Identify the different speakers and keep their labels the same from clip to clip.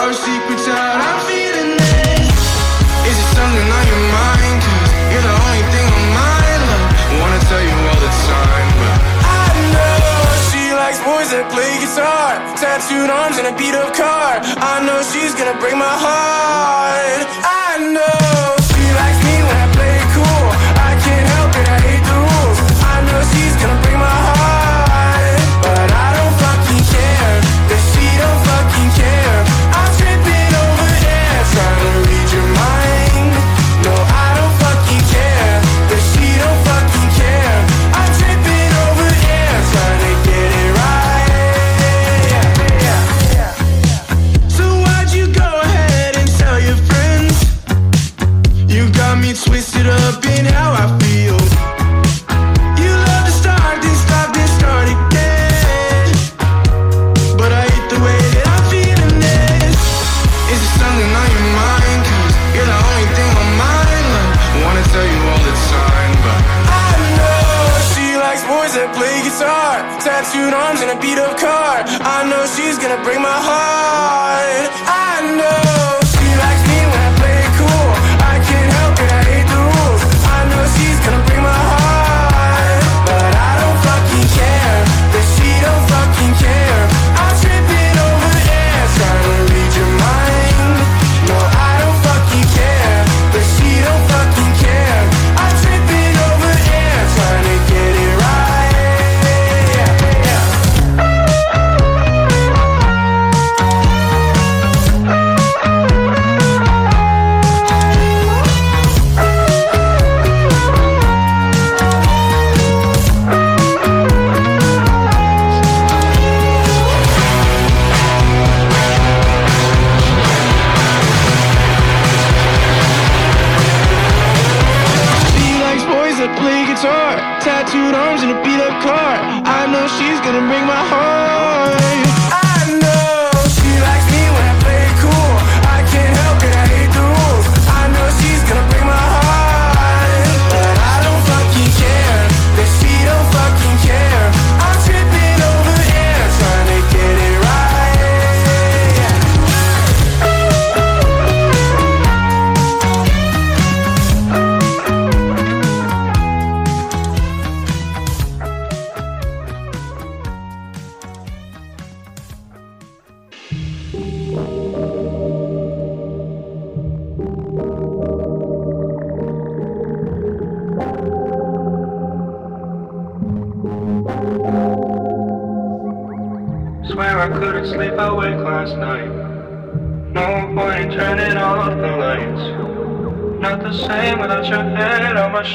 Speaker 1: Our secrets out, I'm feeling it. Is it something on your mind? Cause you're the only thing on my love. Wanna tell you all the time, but I know she likes boys that play guitar. Tattooed arms and a beat up car. I know she's gonna break my heart. I know Tattooed arms in a beat up car. I know she's gonna break my heart.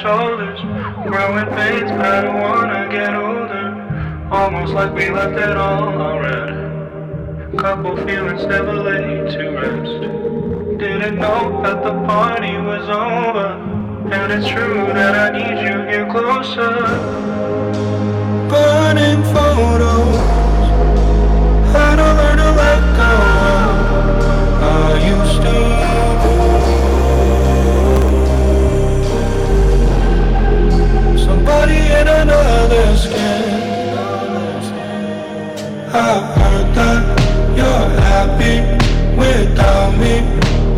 Speaker 2: Shoulders. Growing pains, I don't wanna get older. Almost like we left it all already. Couple feelings never laid to rest. Didn't know that the party was over. And it's true that I need you here closer. I heard that you're happy without me,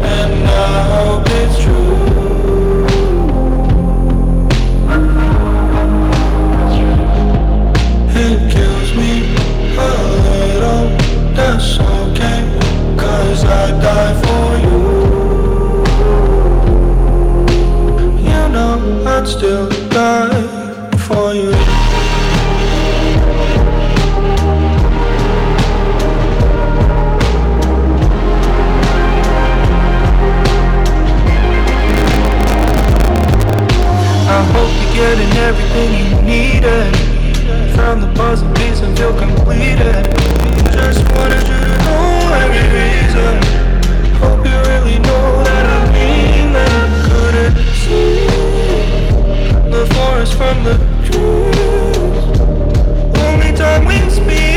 Speaker 2: and I hope it's true. It kills me a little, that's okay, cause I die for you. You know I'd still everything you needed. Found the puzzle piece and feel completed. Just wanted you to know every reason. Hope you really know that I mean that. Couldn't see the forest from the trees. Only time we speak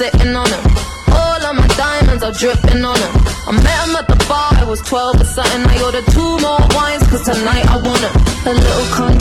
Speaker 3: sitting on him. All of my diamonds are dripping on him. I met him at the bar, I was 12 or something. I ordered two more wines, cause tonight I want it. A little context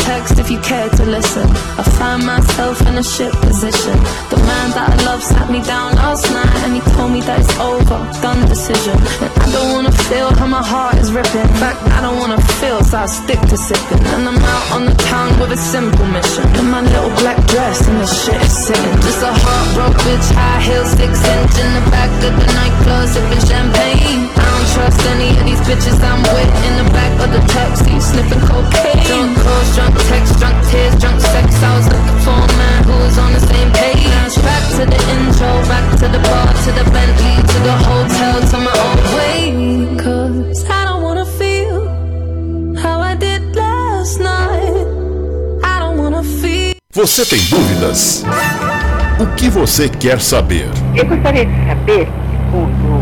Speaker 3: if you care to listen. I find myself in a shit position. The man that I love sat me down last night and he told me that it's over, done decision. And I don't wanna feel how my heart is ripping. In fact, I don't wanna feel, so I stick to sipping. And I'm out on the town with a simple mission. In my little black dress and the shit is sitting. Just a heartbroken bitch, high heels, six inch in the back of the nightclub, sipping champagne. Trust any of these bitches I'm with in the back of the taxi, sniffing cocaine. Drunk calls, drunk texts, drunk tears, drunk sex. I was looking for a man who was on the same page. Back to the intro, back to the bar, to the Bentley, to the hotel, to my own way. Cause I don't wanna feel how I did last night. I don't wanna feel.
Speaker 4: Você tem dúvidas? O que você quer saber?
Speaker 5: Eu gostaria de saber.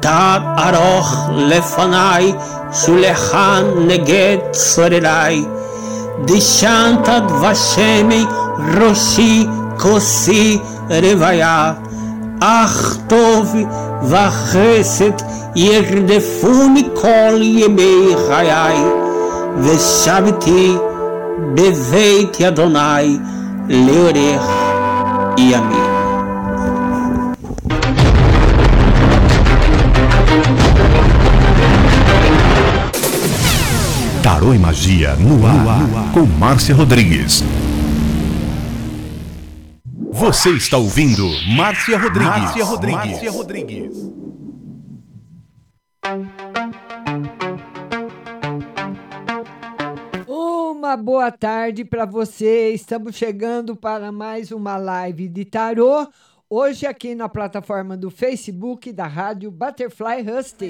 Speaker 6: תת ארוך לפניי, שולחן נגד צורריי. דשנת דבשמי ראשי כוסי רוויה. אך טוב וחסד ירדפוני כל ימי חיי, ושבתי בבית אדוני לאורך ימים.
Speaker 7: Tarô e Magia no ar, com Márcia Rodrigues. Você está ouvindo Márcia Rodrigues. Márcia Rodrigues. Márcia Rodrigues.
Speaker 8: Uma boa tarde para você. Estamos chegando para mais uma live de tarô. Hoje aqui na plataforma do Facebook da Rádio Butterfly Husting.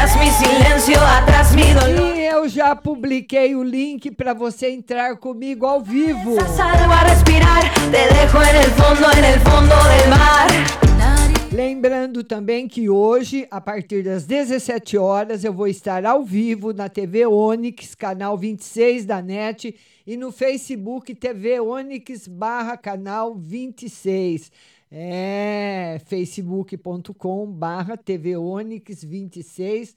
Speaker 3: Atrás. Mi silencio, atrás mi dolor.
Speaker 8: E eu já publiquei o link para você entrar comigo ao vivo. Lembrando também que hoje, a partir das 17 horas, eu vou estar ao vivo na TV Onix, canal 26 da NET, e no Facebook TV Onix barra canal 26. É, facebook.com barra TV Onix 26,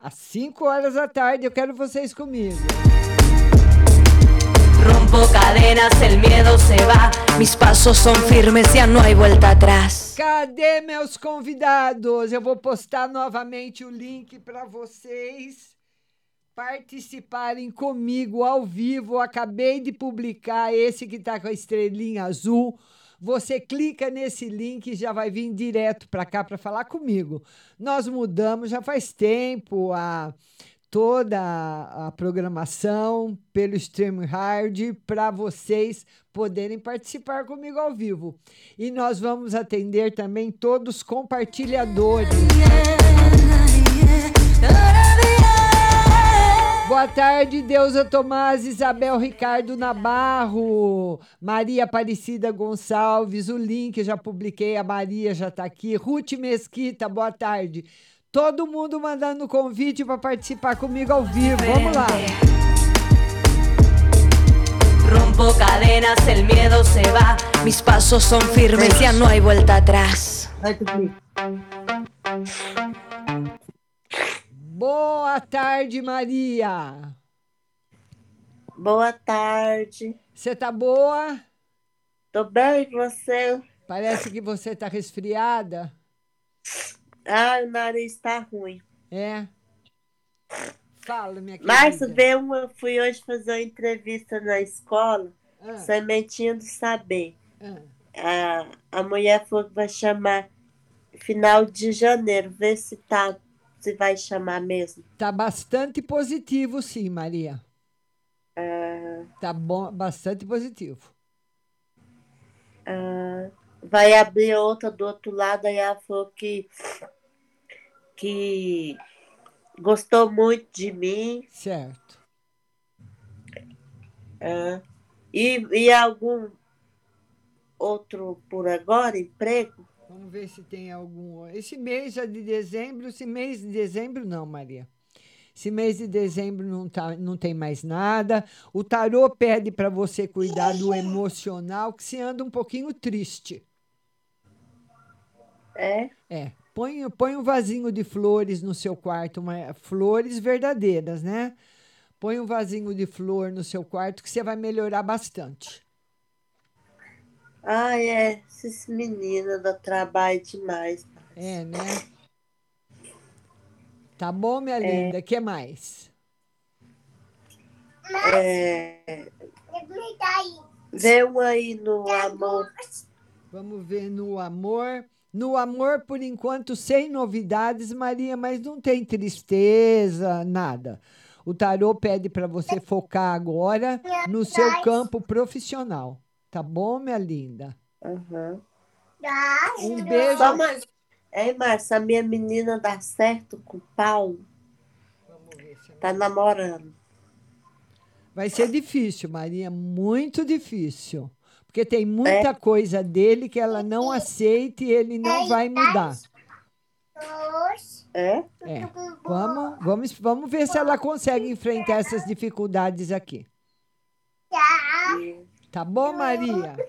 Speaker 8: às 5 horas da tarde. Eu quero vocês comigo.
Speaker 3: Rompo cadenas, el miedo se va. Mis pasos son firmes, ya no hay vuelta atrás.
Speaker 8: Cadê meus convidados? Eu vou postar novamente o link para vocês participarem comigo ao vivo. Eu acabei de publicar esse que está com a estrelinha azul. Você clica nesse link e já vai vir direto para cá para falar comigo. Nós mudamos já faz tempo a toda a, programação pelo Stream Hard para vocês poderem participar comigo ao vivo. E nós vamos atender também todos os compartilhadores. Boa tarde, Deusa Tomás, Isabel Ricardo Nabarro, Maria Aparecida Gonçalves, o link eu já publiquei, a Maria já está aqui, Ruth Mesquita, boa tarde. Todo mundo mandando convite para participar comigo ao vivo. Vamos lá.
Speaker 9: Rompo cadenas, el miedo se va. Mis pasos son firmes, ya no hay vuelta atrás.
Speaker 8: Boa tarde, Maria.
Speaker 10: Boa tarde.
Speaker 8: Você tá boa?
Speaker 10: Tô bem, e você?
Speaker 8: Parece que você tá resfriada.
Speaker 10: Ah, o nariz tá ruim.
Speaker 8: É. Fala, minha querida.
Speaker 10: Márcio, vê uma, fui hoje fazer uma entrevista na escola,
Speaker 8: Ah.
Speaker 10: Sementinha do Saber.
Speaker 8: Ah.
Speaker 10: A, a mulher falou que vai chamar final de janeiro, vê se tá, se vai chamar mesmo.
Speaker 8: Tá bastante positivo, sim, Maria.
Speaker 10: Ah,
Speaker 8: Tá bom, bastante positivo.
Speaker 10: ah, vai abrir outra do outro lado, aí ela falou que, que gostou muito de mim.
Speaker 8: Certo.
Speaker 10: Ah, e, e algum outro por agora, emprego?
Speaker 8: Vamos ver se tem algum. Esse mês já de dezembro, esse mês de dezembro não, Maria. Esse mês de dezembro não, tá, não tem mais nada. O tarô pede para você cuidar do emocional, que se anda um pouquinho triste.
Speaker 10: É?
Speaker 8: É. Põe, põe um vasinho de flores no seu quarto, uma, flores verdadeiras, né? Põe um vasinho de flor no seu quarto que você vai melhorar bastante.
Speaker 10: Ah, é. Esses meninos dão trabalho demais.
Speaker 8: É, né? Tá bom, minha
Speaker 10: É.
Speaker 8: linda? O que mais?
Speaker 10: É, vê um aí no amor.
Speaker 8: Vamos ver no amor. No amor, por enquanto, sem novidades, Maria, mas não tem tristeza, nada. O tarô pede para você focar agora no seu campo profissional. Tá bom, minha linda?
Speaker 10: Uhum.
Speaker 8: Um beijo.
Speaker 10: Só mais. Ei, Márcia, a minha menina dá certo com o Paulo? Tá namorando.
Speaker 8: Vai ser difícil, Maria, muito difícil. Porque tem muita coisa dele que ela não aceita e ele não vai mudar.
Speaker 10: É?
Speaker 8: É. Vamos, vamos, vamos ver se ela consegue enfrentar essas dificuldades aqui. Tá bom, Maria?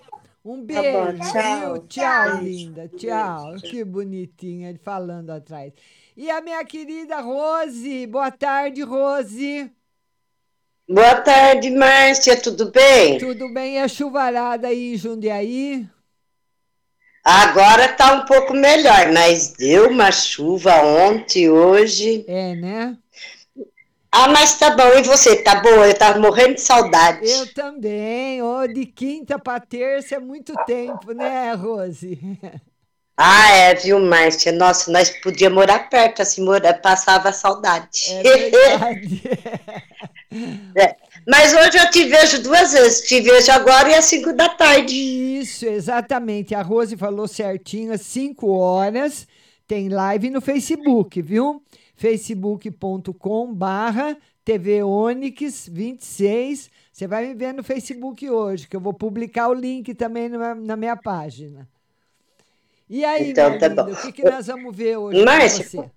Speaker 8: Um
Speaker 10: Tá bom,
Speaker 8: beijo.
Speaker 10: tchau.
Speaker 8: viu? Tchau,
Speaker 10: Beijo.
Speaker 8: linda. Tchau. Que bonitinha ele falando atrás. E a minha querida Rose. Boa tarde, Rose.
Speaker 11: Boa tarde, Márcia, tudo bem?
Speaker 8: Tudo bem? É chuvarada aí em Jundiaí?
Speaker 11: Agora tá um pouco melhor, mas deu uma chuva ontem, hoje.
Speaker 8: É, né?
Speaker 11: Ah, mas tá bom, e você? Tá boa? Eu tava morrendo de saudade.
Speaker 8: Eu também. Ô, de quinta para terça é muito tempo, né, Rose?
Speaker 11: Ah, é, viu, Márcia? Nossa, nós podíamos morar perto, assim, mora, passava saudade.
Speaker 8: É.
Speaker 11: É, Mas hoje eu te vejo duas vezes, te vejo agora e às cinco da tarde.
Speaker 8: Isso, exatamente. A Rose falou certinho, às 5 horas. Tem live no Facebook, viu? facebook.com barra TV Onix 26. Você vai me ver no Facebook hoje, que eu vou publicar o link também na, na minha página. E aí,
Speaker 11: Então, tá
Speaker 8: linda,
Speaker 11: bom.
Speaker 8: o que, que nós vamos ver hoje
Speaker 11: Márcia?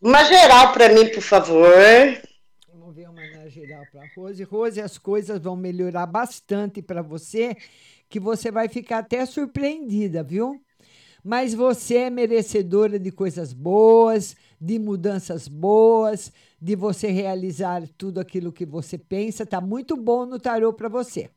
Speaker 11: Uma geral pra mim, por favor.
Speaker 8: Vamos ver uma geral para Rose. Rose, as coisas vão melhorar bastante para você, que você vai ficar até surpreendida, viu? Mas você é merecedora de coisas boas, de mudanças boas, de você realizar tudo aquilo que você pensa. Tá muito bom no tarô para você.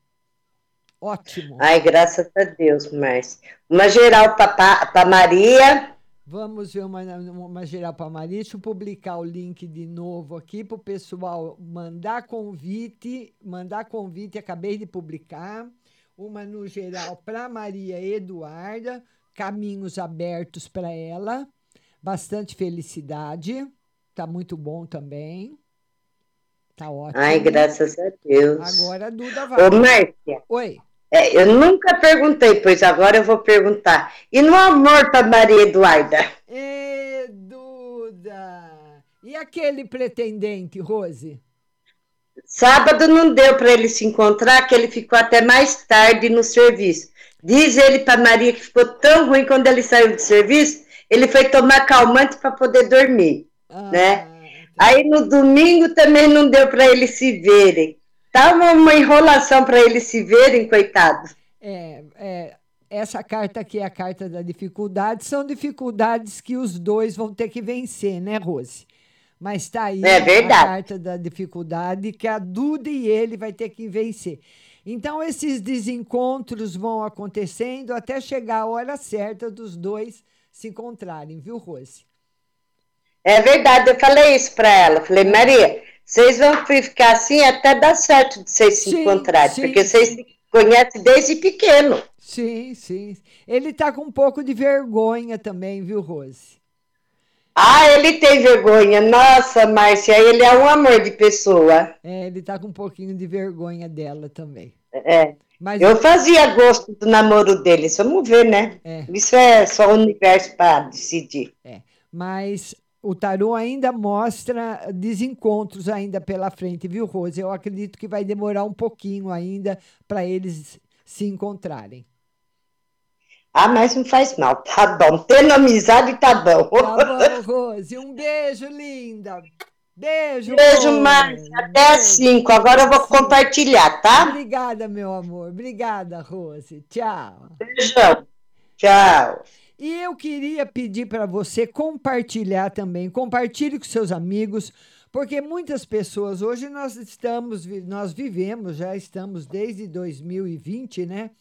Speaker 8: Ótimo.
Speaker 11: Ai, graças a Deus, Márcia. Uma geral para Maria.
Speaker 8: Vamos ver uma, uma geral para Maria. Deixa eu publicar o link de novo aqui para o pessoal mandar convite. Mandar convite, acabei de publicar. Uma no geral para Maria Eduarda. Caminhos abertos para ela. Bastante felicidade. Tá muito bom também. Tá ótimo.
Speaker 11: Ai, graças a Deus.
Speaker 8: Agora a Duda vai.
Speaker 11: Ô, Márcia.
Speaker 8: Oi.
Speaker 11: É, eu nunca perguntei, pois agora eu vou perguntar. E no amor para Maria Eduarda?
Speaker 8: Ê, Duda! E aquele pretendente, Rose?
Speaker 11: Sábado não deu para ele se encontrar, que ele ficou até mais tarde no serviço. Diz ele para Maria que ficou tão ruim quando ele saiu do serviço, ele foi tomar calmante para poder dormir,
Speaker 8: Ah,
Speaker 11: né? Aí no domingo também não deu para eles se verem. Tava uma enrolação para eles se verem, coitado.
Speaker 8: É, é, essa carta aqui é a carta da dificuldade. São dificuldades que os dois vão ter que vencer, né, Rose? Mas está aí
Speaker 11: É verdade.
Speaker 8: a carta da dificuldade que a Duda e ele vai ter que vencer. Então, esses desencontros vão acontecendo até chegar a hora certa dos dois se encontrarem, viu, Rose?
Speaker 11: É verdade, eu falei isso para ela. Falei, Maria, vocês vão ficar assim até dar certo de vocês se
Speaker 8: Sim,
Speaker 11: encontrarem,
Speaker 8: sim,
Speaker 11: porque vocês se conhecem desde pequeno.
Speaker 8: Sim, sim. Ele tá com um pouco de vergonha também, viu, Rose?
Speaker 11: Ah, ele tem vergonha. Nossa, Márcia, ele é um amor de pessoa.
Speaker 8: É, ele tá com um pouquinho de vergonha dela também.
Speaker 11: É.
Speaker 8: Mas
Speaker 11: Eu fazia gosto do namoro deles, vamos ver, né?
Speaker 8: É.
Speaker 11: Isso é só o universo para decidir.
Speaker 8: Mas o tarô ainda mostra desencontros ainda pela frente, viu, Rose? Eu acredito que vai demorar um pouquinho ainda para eles se encontrarem.
Speaker 11: Ah, mas não faz mal, tá bom. Tendo amizade, tá bom.
Speaker 8: Tá bom, Rose. Um beijo, linda. Beijo,
Speaker 11: Beijo. Márcia. Até às cinco. Agora eu vou compartilhar, tá?
Speaker 8: Obrigada, meu amor. Obrigada, Rose. Tchau.
Speaker 11: Beijão. Tchau.
Speaker 8: E eu queria pedir para você compartilhar também, compartilhe com seus amigos, porque muitas pessoas hoje nós estamos, nós vivemos, já estamos desde 2020, né?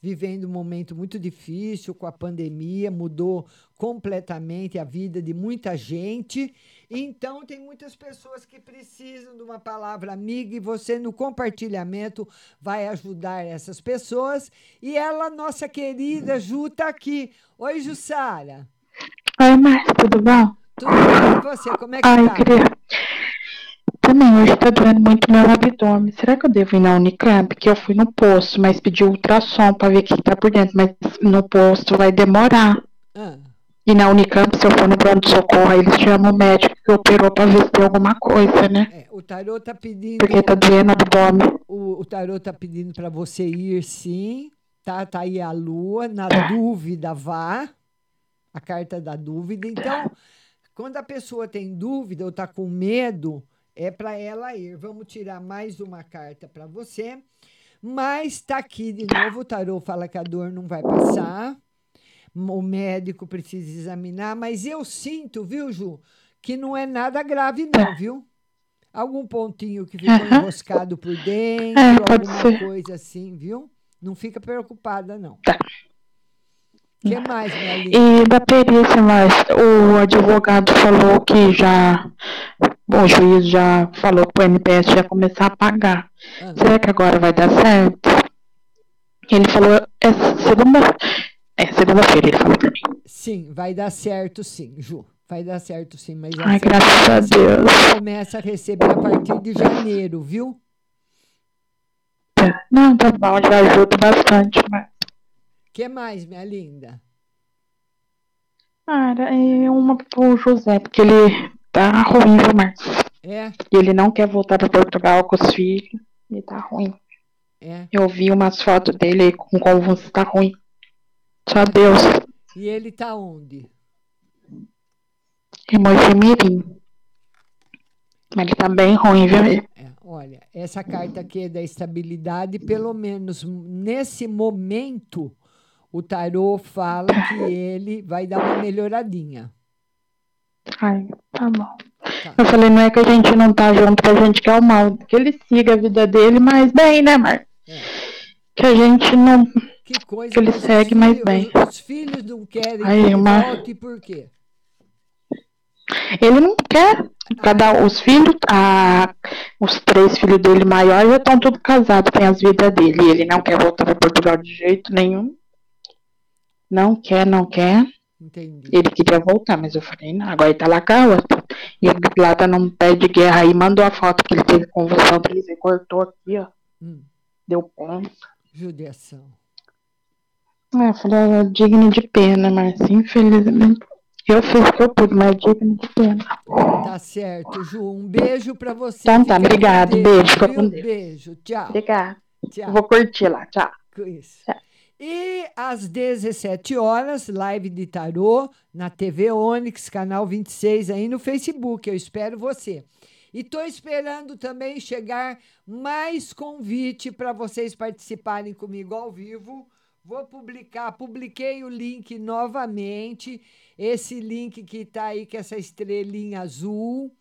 Speaker 8: Vivendo um momento muito difícil com a pandemia, mudou completamente a vida de muita gente. Então, tem muitas pessoas que precisam de uma palavra amiga e você, no compartilhamento, vai ajudar essas pessoas. E ela, nossa querida Ju, está aqui. Oi, Jussara.
Speaker 12: Oi, Márcia, tudo bom?
Speaker 8: Tudo bem? E você? Como é que
Speaker 12: Ai,
Speaker 8: tá?
Speaker 12: queria. Também hoje tá doendo muito meu abdômen. Será que eu devo ir na Unicamp? Que eu fui no posto, mas pedi ultrassom pra ver o que tá por dentro. Mas no posto vai demorar.
Speaker 8: Ah,
Speaker 12: E na Unicamp, se eu for no pronto-socorro, eles chamam o médico que operou pra ver se tem alguma coisa, né?
Speaker 8: é, o tarô tá pedindo.
Speaker 12: Porque tá doendo o abdômen.
Speaker 8: O, o tarô tá pedindo para você ir sim, tá? Tá aí a lua, na
Speaker 12: Tá.
Speaker 8: dúvida vá, a carta da dúvida. Então, quando a pessoa tem dúvida ou tá com medo, é para ela ir. Vamos tirar mais uma carta para você. Mas tá aqui de novo, o tarô fala que a dor não vai passar. O médico precisa examinar, mas eu sinto, viu, Ju, que não é nada grave não, viu? Algum pontinho que ficou
Speaker 12: Aham.
Speaker 8: enroscado por dentro,
Speaker 12: É,
Speaker 8: alguma
Speaker 12: ser.
Speaker 8: coisa assim, viu? Não fica preocupada, não.
Speaker 12: Tá.
Speaker 8: O que mais?
Speaker 12: E da perícia, mas o advogado falou que já. O juiz já falou que o NPS já começar a pagar.
Speaker 8: Ah.
Speaker 12: Será que agora vai dar certo? Ele falou. É segunda. É segunda-feira, ele falou pra mim.
Speaker 8: Sim, vai dar certo sim, Ju. Vai dar certo sim, mas
Speaker 12: Ai,
Speaker 8: essa
Speaker 12: graças a Deus.
Speaker 8: começa a receber a partir de janeiro, viu?
Speaker 12: Não, tá bom, já ajuda bastante, mas.
Speaker 8: O que mais, minha linda?
Speaker 12: Cara, é uma pro José, porque ele tá ruim, viu, Marcos?
Speaker 8: É?
Speaker 12: E ele não quer voltar pra Portugal com os filhos. E tá ruim.
Speaker 8: É.
Speaker 12: Eu vi umas fotos dele com convulso, tá ruim. Só Deus.
Speaker 8: E ele tá onde?
Speaker 12: Em Mojimirim. Mas ele tá bem ruim, viu?
Speaker 8: É, olha, essa carta aqui é da estabilidade, pelo menos nesse momento, o tarô fala que ele vai dar uma melhoradinha.
Speaker 12: Ai, tá bom. Eu falei, não é que a gente não tá junto, que a gente quer o mal. Que ele siga a vida dele mais bem, né, Marcos? Que a gente não.
Speaker 8: Que coisa
Speaker 12: Que ele segue mais bem.
Speaker 8: Os, os filhos não querem
Speaker 12: Aí,
Speaker 8: que ele
Speaker 12: uma-
Speaker 8: volte, por quê?
Speaker 12: Ele não quer. Cada os filhos, a, os três filhos dele maiores já estão todos casados, tem as vidas dele. Ele não quer voltar para Portugal de jeito nenhum. Não quer, não quer.
Speaker 8: Entendi.
Speaker 12: Ele queria voltar, mas eu falei, não, agora ele tá lá com a outra. E lá tá num pé de guerra aí, mandou a foto que ele teve convulsão, ele cortou aqui, ó.
Speaker 8: Hum.
Speaker 12: Deu ponto.
Speaker 8: Judiação.
Speaker 12: É, eu falei, é digno de pena, mas infelizmente. Eu fiz o que eu pude, mas é digno de pena.
Speaker 8: Tá certo, Ju. Um beijo pra você.
Speaker 12: Então tá, obrigado.
Speaker 8: Deus,
Speaker 12: Beijo, fica com Deus.
Speaker 8: Beijo. Tchau.
Speaker 12: Obrigada.
Speaker 8: Tchau.
Speaker 12: Vou curtir lá, tchau.
Speaker 8: Isso. E às 17 horas, live de tarô na TV Onix, canal 26, aí no Facebook. Eu espero você. E estou esperando também chegar mais convite para vocês participarem comigo ao vivo. Vou publicar, publiquei o link novamente. Esse link que está aí, com essa estrelinha azul.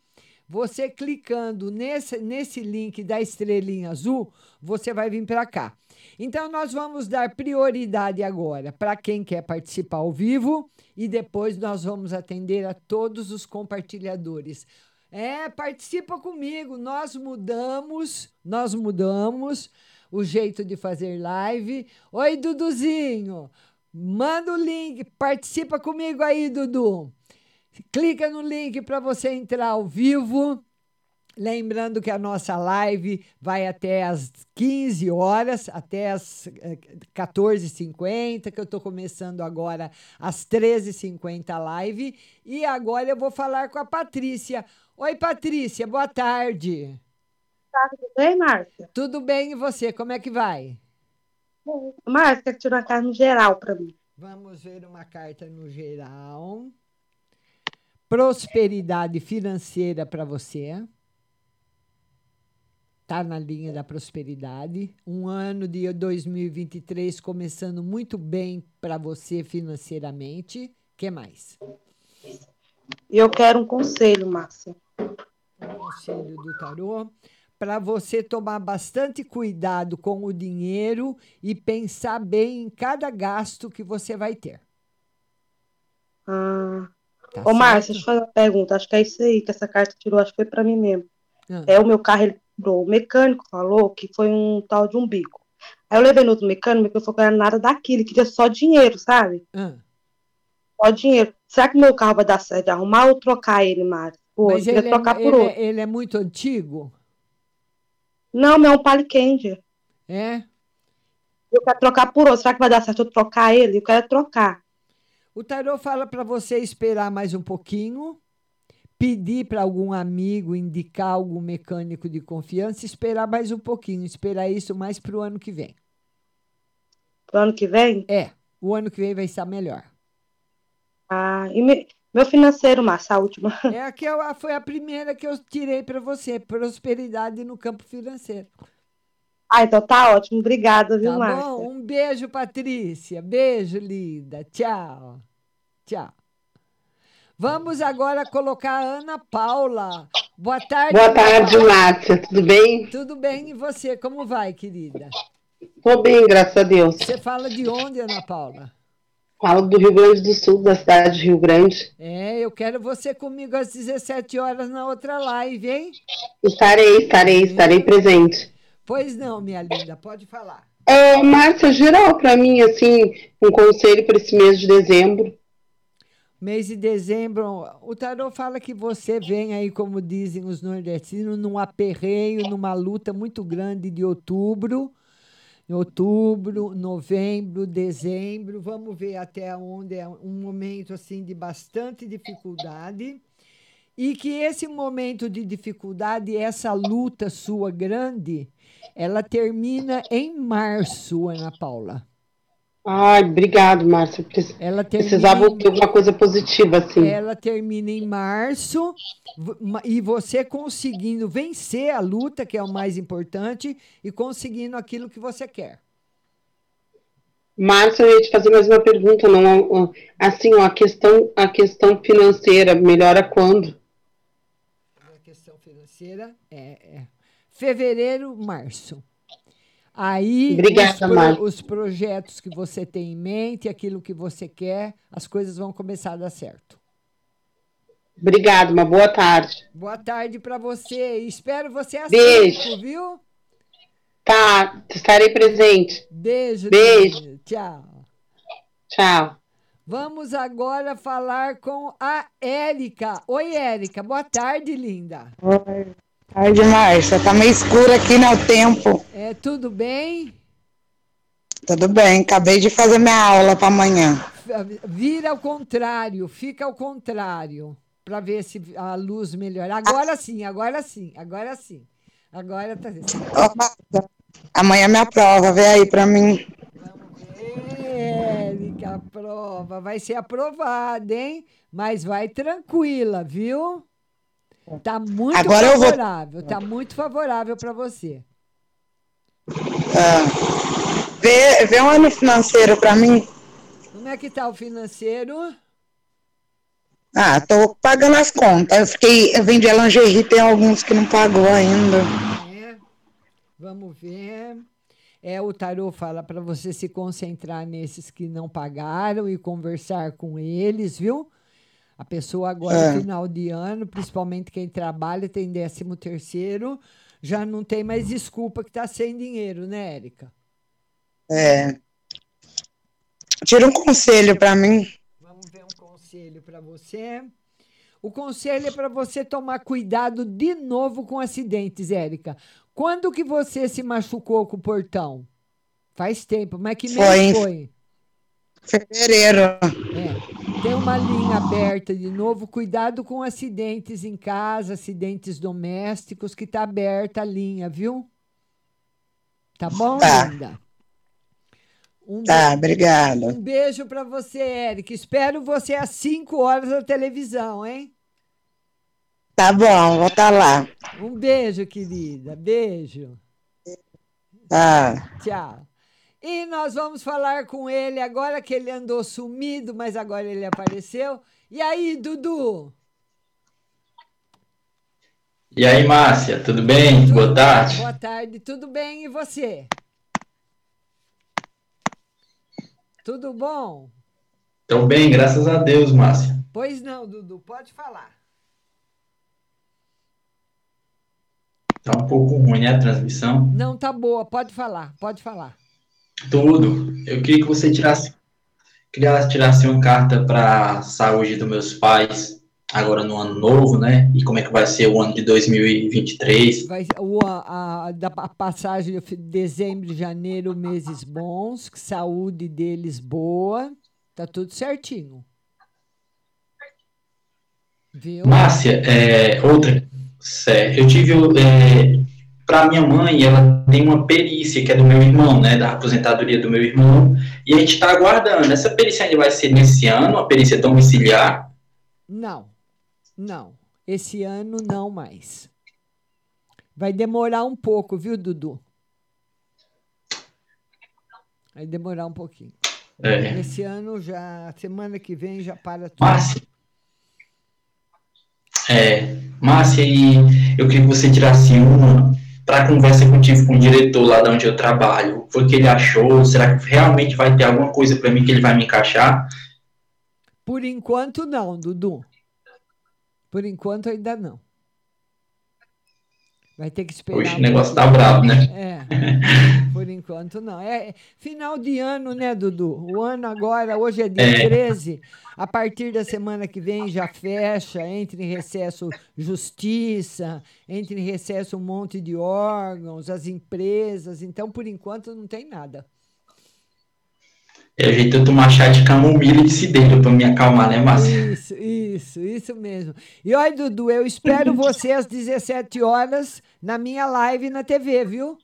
Speaker 8: Você clicando nesse, nesse link da estrelinha azul, você vai vir para cá. Então, nós vamos dar prioridade agora para quem quer participar ao vivo e depois nós vamos atender a todos os compartilhadores. É, participa comigo. Nós mudamos, nós mudamos o jeito de fazer live. Oi, Duduzinho. Manda o link, participa comigo aí, Dudu. Clica no link para você entrar ao vivo. Lembrando que a nossa live vai até às 15 horas, até eh, 14h50, que eu estou começando agora às 13h50 a live. E agora eu vou falar com a Patrícia. Oi, Patrícia, boa tarde.
Speaker 13: Tá, tudo bem, Márcia?
Speaker 8: Tudo bem e você? Como é que vai?
Speaker 13: Márcia, tirar uma carta no geral para mim.
Speaker 8: Vamos ver uma carta no geral. Prosperidade financeira para você. Tá na linha da prosperidade. Um ano de 2023 começando muito bem para você financeiramente. que mais?
Speaker 13: Eu quero um conselho, Márcia.
Speaker 8: Conselho do tarô para você tomar bastante cuidado com o dinheiro e pensar bem em cada gasto que você vai ter.
Speaker 13: Ah.
Speaker 8: Tá
Speaker 13: Ô, Márcia, deixa eu fazer uma pergunta. Acho que é isso aí que essa carta tirou, acho que foi para mim mesmo.
Speaker 8: Ah.
Speaker 13: É o meu carro, ele tirou. O mecânico falou que foi um tal de um bico. Aí eu levei no outro mecânico, porque eu falei que não era nada daquilo, ele queria só dinheiro, sabe?
Speaker 8: Ah.
Speaker 13: Só dinheiro. Será que meu carro vai dar certo de arrumar ou trocar ele, Márcia? Pô,
Speaker 8: Mas ele,
Speaker 13: trocar
Speaker 8: é,
Speaker 13: por
Speaker 8: ele,
Speaker 13: outro.
Speaker 8: é, ele é muito antigo?
Speaker 13: Não, meu é um Palicander.
Speaker 8: É?
Speaker 13: Eu quero trocar por outro. Será que vai dar certo eu trocar ele? Eu quero trocar.
Speaker 8: O tarô fala para você esperar mais um pouquinho, pedir para algum amigo indicar algum mecânico de confiança, esperar mais um pouquinho, esperar isso mais para o ano que vem.
Speaker 13: Pro ano que vem?
Speaker 8: É, o ano que vem vai estar melhor.
Speaker 13: Ah, e me- meu financeiro, Márcia, a última.
Speaker 8: É a que eu- foi a primeira que eu tirei para você, prosperidade no campo financeiro.
Speaker 13: Ah, então tá ótimo. Obrigada, viu,
Speaker 8: Tá
Speaker 13: Márcia?
Speaker 8: bom? Um beijo, Patrícia. Beijo, linda. Tchau. Tchau. Vamos agora colocar a Ana Paula. Boa tarde.
Speaker 14: Boa tarde,
Speaker 8: Paula.
Speaker 14: Márcia. Tudo bem?
Speaker 8: Tudo bem, e você? Como vai, querida?
Speaker 14: Tô bem, graças a Deus.
Speaker 8: Você fala de onde, Ana Paula?
Speaker 14: Falo do Rio Grande do Sul, da cidade de Rio Grande.
Speaker 8: É, eu quero você comigo às 17 horas na outra live, hein?
Speaker 14: Estarei, estarei, estarei presente.
Speaker 8: Pois não, minha linda, pode falar.
Speaker 14: É, Márcia, geral para mim, assim, um conselho para esse mês de dezembro.
Speaker 8: Mês de dezembro, o tarô fala que você vem aí, como dizem os nordestinos, num aperreio, numa luta muito grande de outubro. Outubro, novembro, dezembro, vamos ver até onde é um momento assim de bastante dificuldade. E que esse momento de dificuldade, essa luta sua grande, ela termina em março, Ana Paula.
Speaker 14: Ai, obrigado, Márcia.
Speaker 8: Ela
Speaker 14: Precisava ouvir alguma coisa positiva, assim.
Speaker 8: Ela termina em março e você conseguindo vencer a luta, que é o mais importante, e conseguindo aquilo que você quer.
Speaker 14: Márcia, eu ia te fazer mais uma pergunta, não, assim, ó, a questão, a questão financeira melhora quando?
Speaker 8: A questão financeira é, é fevereiro, março. Aí
Speaker 14: Obrigada,
Speaker 8: os, pro- os projetos que você tem em mente, aquilo que você quer, as coisas vão começar a dar certo.
Speaker 14: Obrigado, uma boa tarde.
Speaker 8: Boa tarde para você. e Espero você às
Speaker 14: Beijo.
Speaker 8: viu?
Speaker 14: Tá, estarei presente.
Speaker 8: Beijo.
Speaker 14: Beijo.
Speaker 8: linda. Tchau.
Speaker 14: Tchau.
Speaker 8: Vamos agora falar com a Érica. Oi, Érica. Boa tarde, linda.
Speaker 15: Oi. Tarde, Márcia. Tá meio escuro aqui, né? O tempo.
Speaker 8: É, tudo bem?
Speaker 15: Tudo bem. Acabei de fazer minha aula para amanhã.
Speaker 8: Vira ao contrário, fica ao contrário, para ver se a luz melhora. Agora sim, agora sim, agora sim. Agora tá.
Speaker 15: Ô, Márcia, amanhã é minha prova, vê aí para mim.
Speaker 8: Érica, a prova vai ser aprovada, hein? Mas vai tranquila, viu? Tá muito
Speaker 15: Agora eu vou-
Speaker 8: favorável, tá muito favorável para você.
Speaker 15: Ah, vê, vê um ano financeiro para mim.
Speaker 8: Como é que tá o financeiro?
Speaker 15: Ah, tô pagando as contas. Eu fiquei, eu vendi a lingerie, tem alguns que não pagou ainda.
Speaker 8: É. Vamos ver. É, o tarô fala para você se concentrar nesses que não pagaram e conversar com eles, viu? A pessoa agora,
Speaker 15: É.
Speaker 8: final de ano, principalmente quem trabalha, tem 13 terceiro, já não tem mais desculpa que tá sem dinheiro, né, Érica?
Speaker 15: É. Tira um conselho para mim.
Speaker 8: Vamos ver um conselho para você. O conselho é para você tomar cuidado de novo com acidentes, Érica. Quando que você se machucou com o portão? Faz tempo, mas que
Speaker 15: Foi
Speaker 8: mês foi?
Speaker 15: Fevereiro.
Speaker 8: É. Tem uma linha aberta de novo. Cuidado com acidentes em casa, acidentes domésticos, que tá aberta a linha, viu? Tá bom,
Speaker 15: Tá.
Speaker 8: linda? Um
Speaker 15: Tá,
Speaker 8: be-
Speaker 15: obrigada.
Speaker 8: Um beijo para você, Érica. Espero você às 5 horas na televisão, hein?
Speaker 15: Tá bom, vou estar lá.
Speaker 8: Um beijo, querida. Beijo.
Speaker 15: Tá.
Speaker 8: Tchau. E nós vamos falar com ele agora que ele andou sumido, mas agora ele apareceu. E aí, Dudu?
Speaker 16: E aí, Márcia, tudo bem? Boa tarde.
Speaker 8: Boa tarde, tudo bem? E você? Tudo bom?
Speaker 16: Tô bem, graças a Deus, Márcia.
Speaker 8: Pois não, Dudu, pode falar.
Speaker 16: Tá um pouco ruim, né, a transmissão?
Speaker 8: Não, tá boa, pode falar, pode falar.
Speaker 16: Tudo. Eu queria que você tirasse, queria tirasse uma carta para saúde dos meus pais agora no ano novo, né? E como é que vai ser o ano de 2023?
Speaker 8: Vai, o, a, a- passagem de dezembro janeiro, meses bons, saúde deles boa, tá tudo certinho. Viu?
Speaker 16: Márcia, é, outra, eu tive, é, para minha mãe, ela tem uma perícia que é do meu irmão, né, da aposentadoria do meu irmão, e a gente está aguardando. Essa perícia ainda vai ser nesse ano, a perícia domiciliar?
Speaker 8: Não, não. Esse ano não mais. Vai demorar um pouco, viu, Dudu? Vai demorar um pouquinho.
Speaker 16: É.
Speaker 8: Esse ano já, semana que vem já para tudo.
Speaker 16: Márcia, é, Márcia, e eu queria que você tirasse uma para conversa que eu tive com o diretor lá de onde eu trabalho. O que foi ele achou? Será que realmente vai ter alguma coisa para mim que ele vai me encaixar?
Speaker 8: Por enquanto não, Dudu. Por enquanto ainda não. Vai ter que esperar.
Speaker 16: Hoje o negócio tá brabo, né?
Speaker 8: É. Por enquanto não. É é final de ano, né, Dudu? O ano agora, hoje é dia
Speaker 16: É.
Speaker 8: 13. A partir da semana que vem já fecha, entra em recesso justiça, entra em recesso um monte de órgãos, as empresas. Então, por enquanto, não tem nada.
Speaker 16: É jeito eu tomar chá de camomila e de cidreira para me acalmar, né, Márcia?
Speaker 8: Isso, isso, isso mesmo. E olha, Dudu, eu espero você às 17 horas na minha live na TV, viu?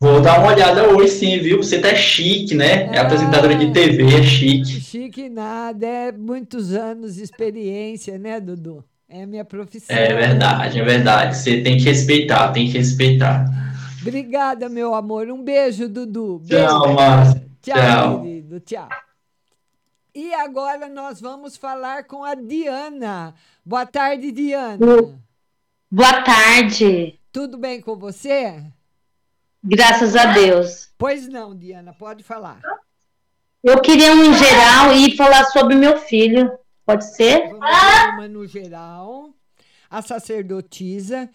Speaker 16: Vou dar uma olhada hoje, sim, viu? Você tá chique, né? É apresentadora de TV, é chique.
Speaker 8: Chique nada, é muitos anos de experiência, né, Dudu? É minha profissão.
Speaker 16: É verdade, é verdade. Você tem que respeitar, tem que respeitar.
Speaker 8: Obrigada, meu amor. Um beijo, Dudu.
Speaker 16: Tchau,
Speaker 8: Beijo.
Speaker 16: Márcia.
Speaker 8: Tchau,
Speaker 16: Tchau.
Speaker 8: querido. Tchau. E agora nós vamos falar com a Diana. Boa tarde, Diana.
Speaker 17: Boa tarde.
Speaker 8: Tudo bem com você?
Speaker 17: Graças a Deus.
Speaker 8: Pois não, Diana, pode falar.
Speaker 17: Eu queria um em geral e falar sobre meu filho. Pode ser?
Speaker 8: Vamos uma no geral. A sacerdotisa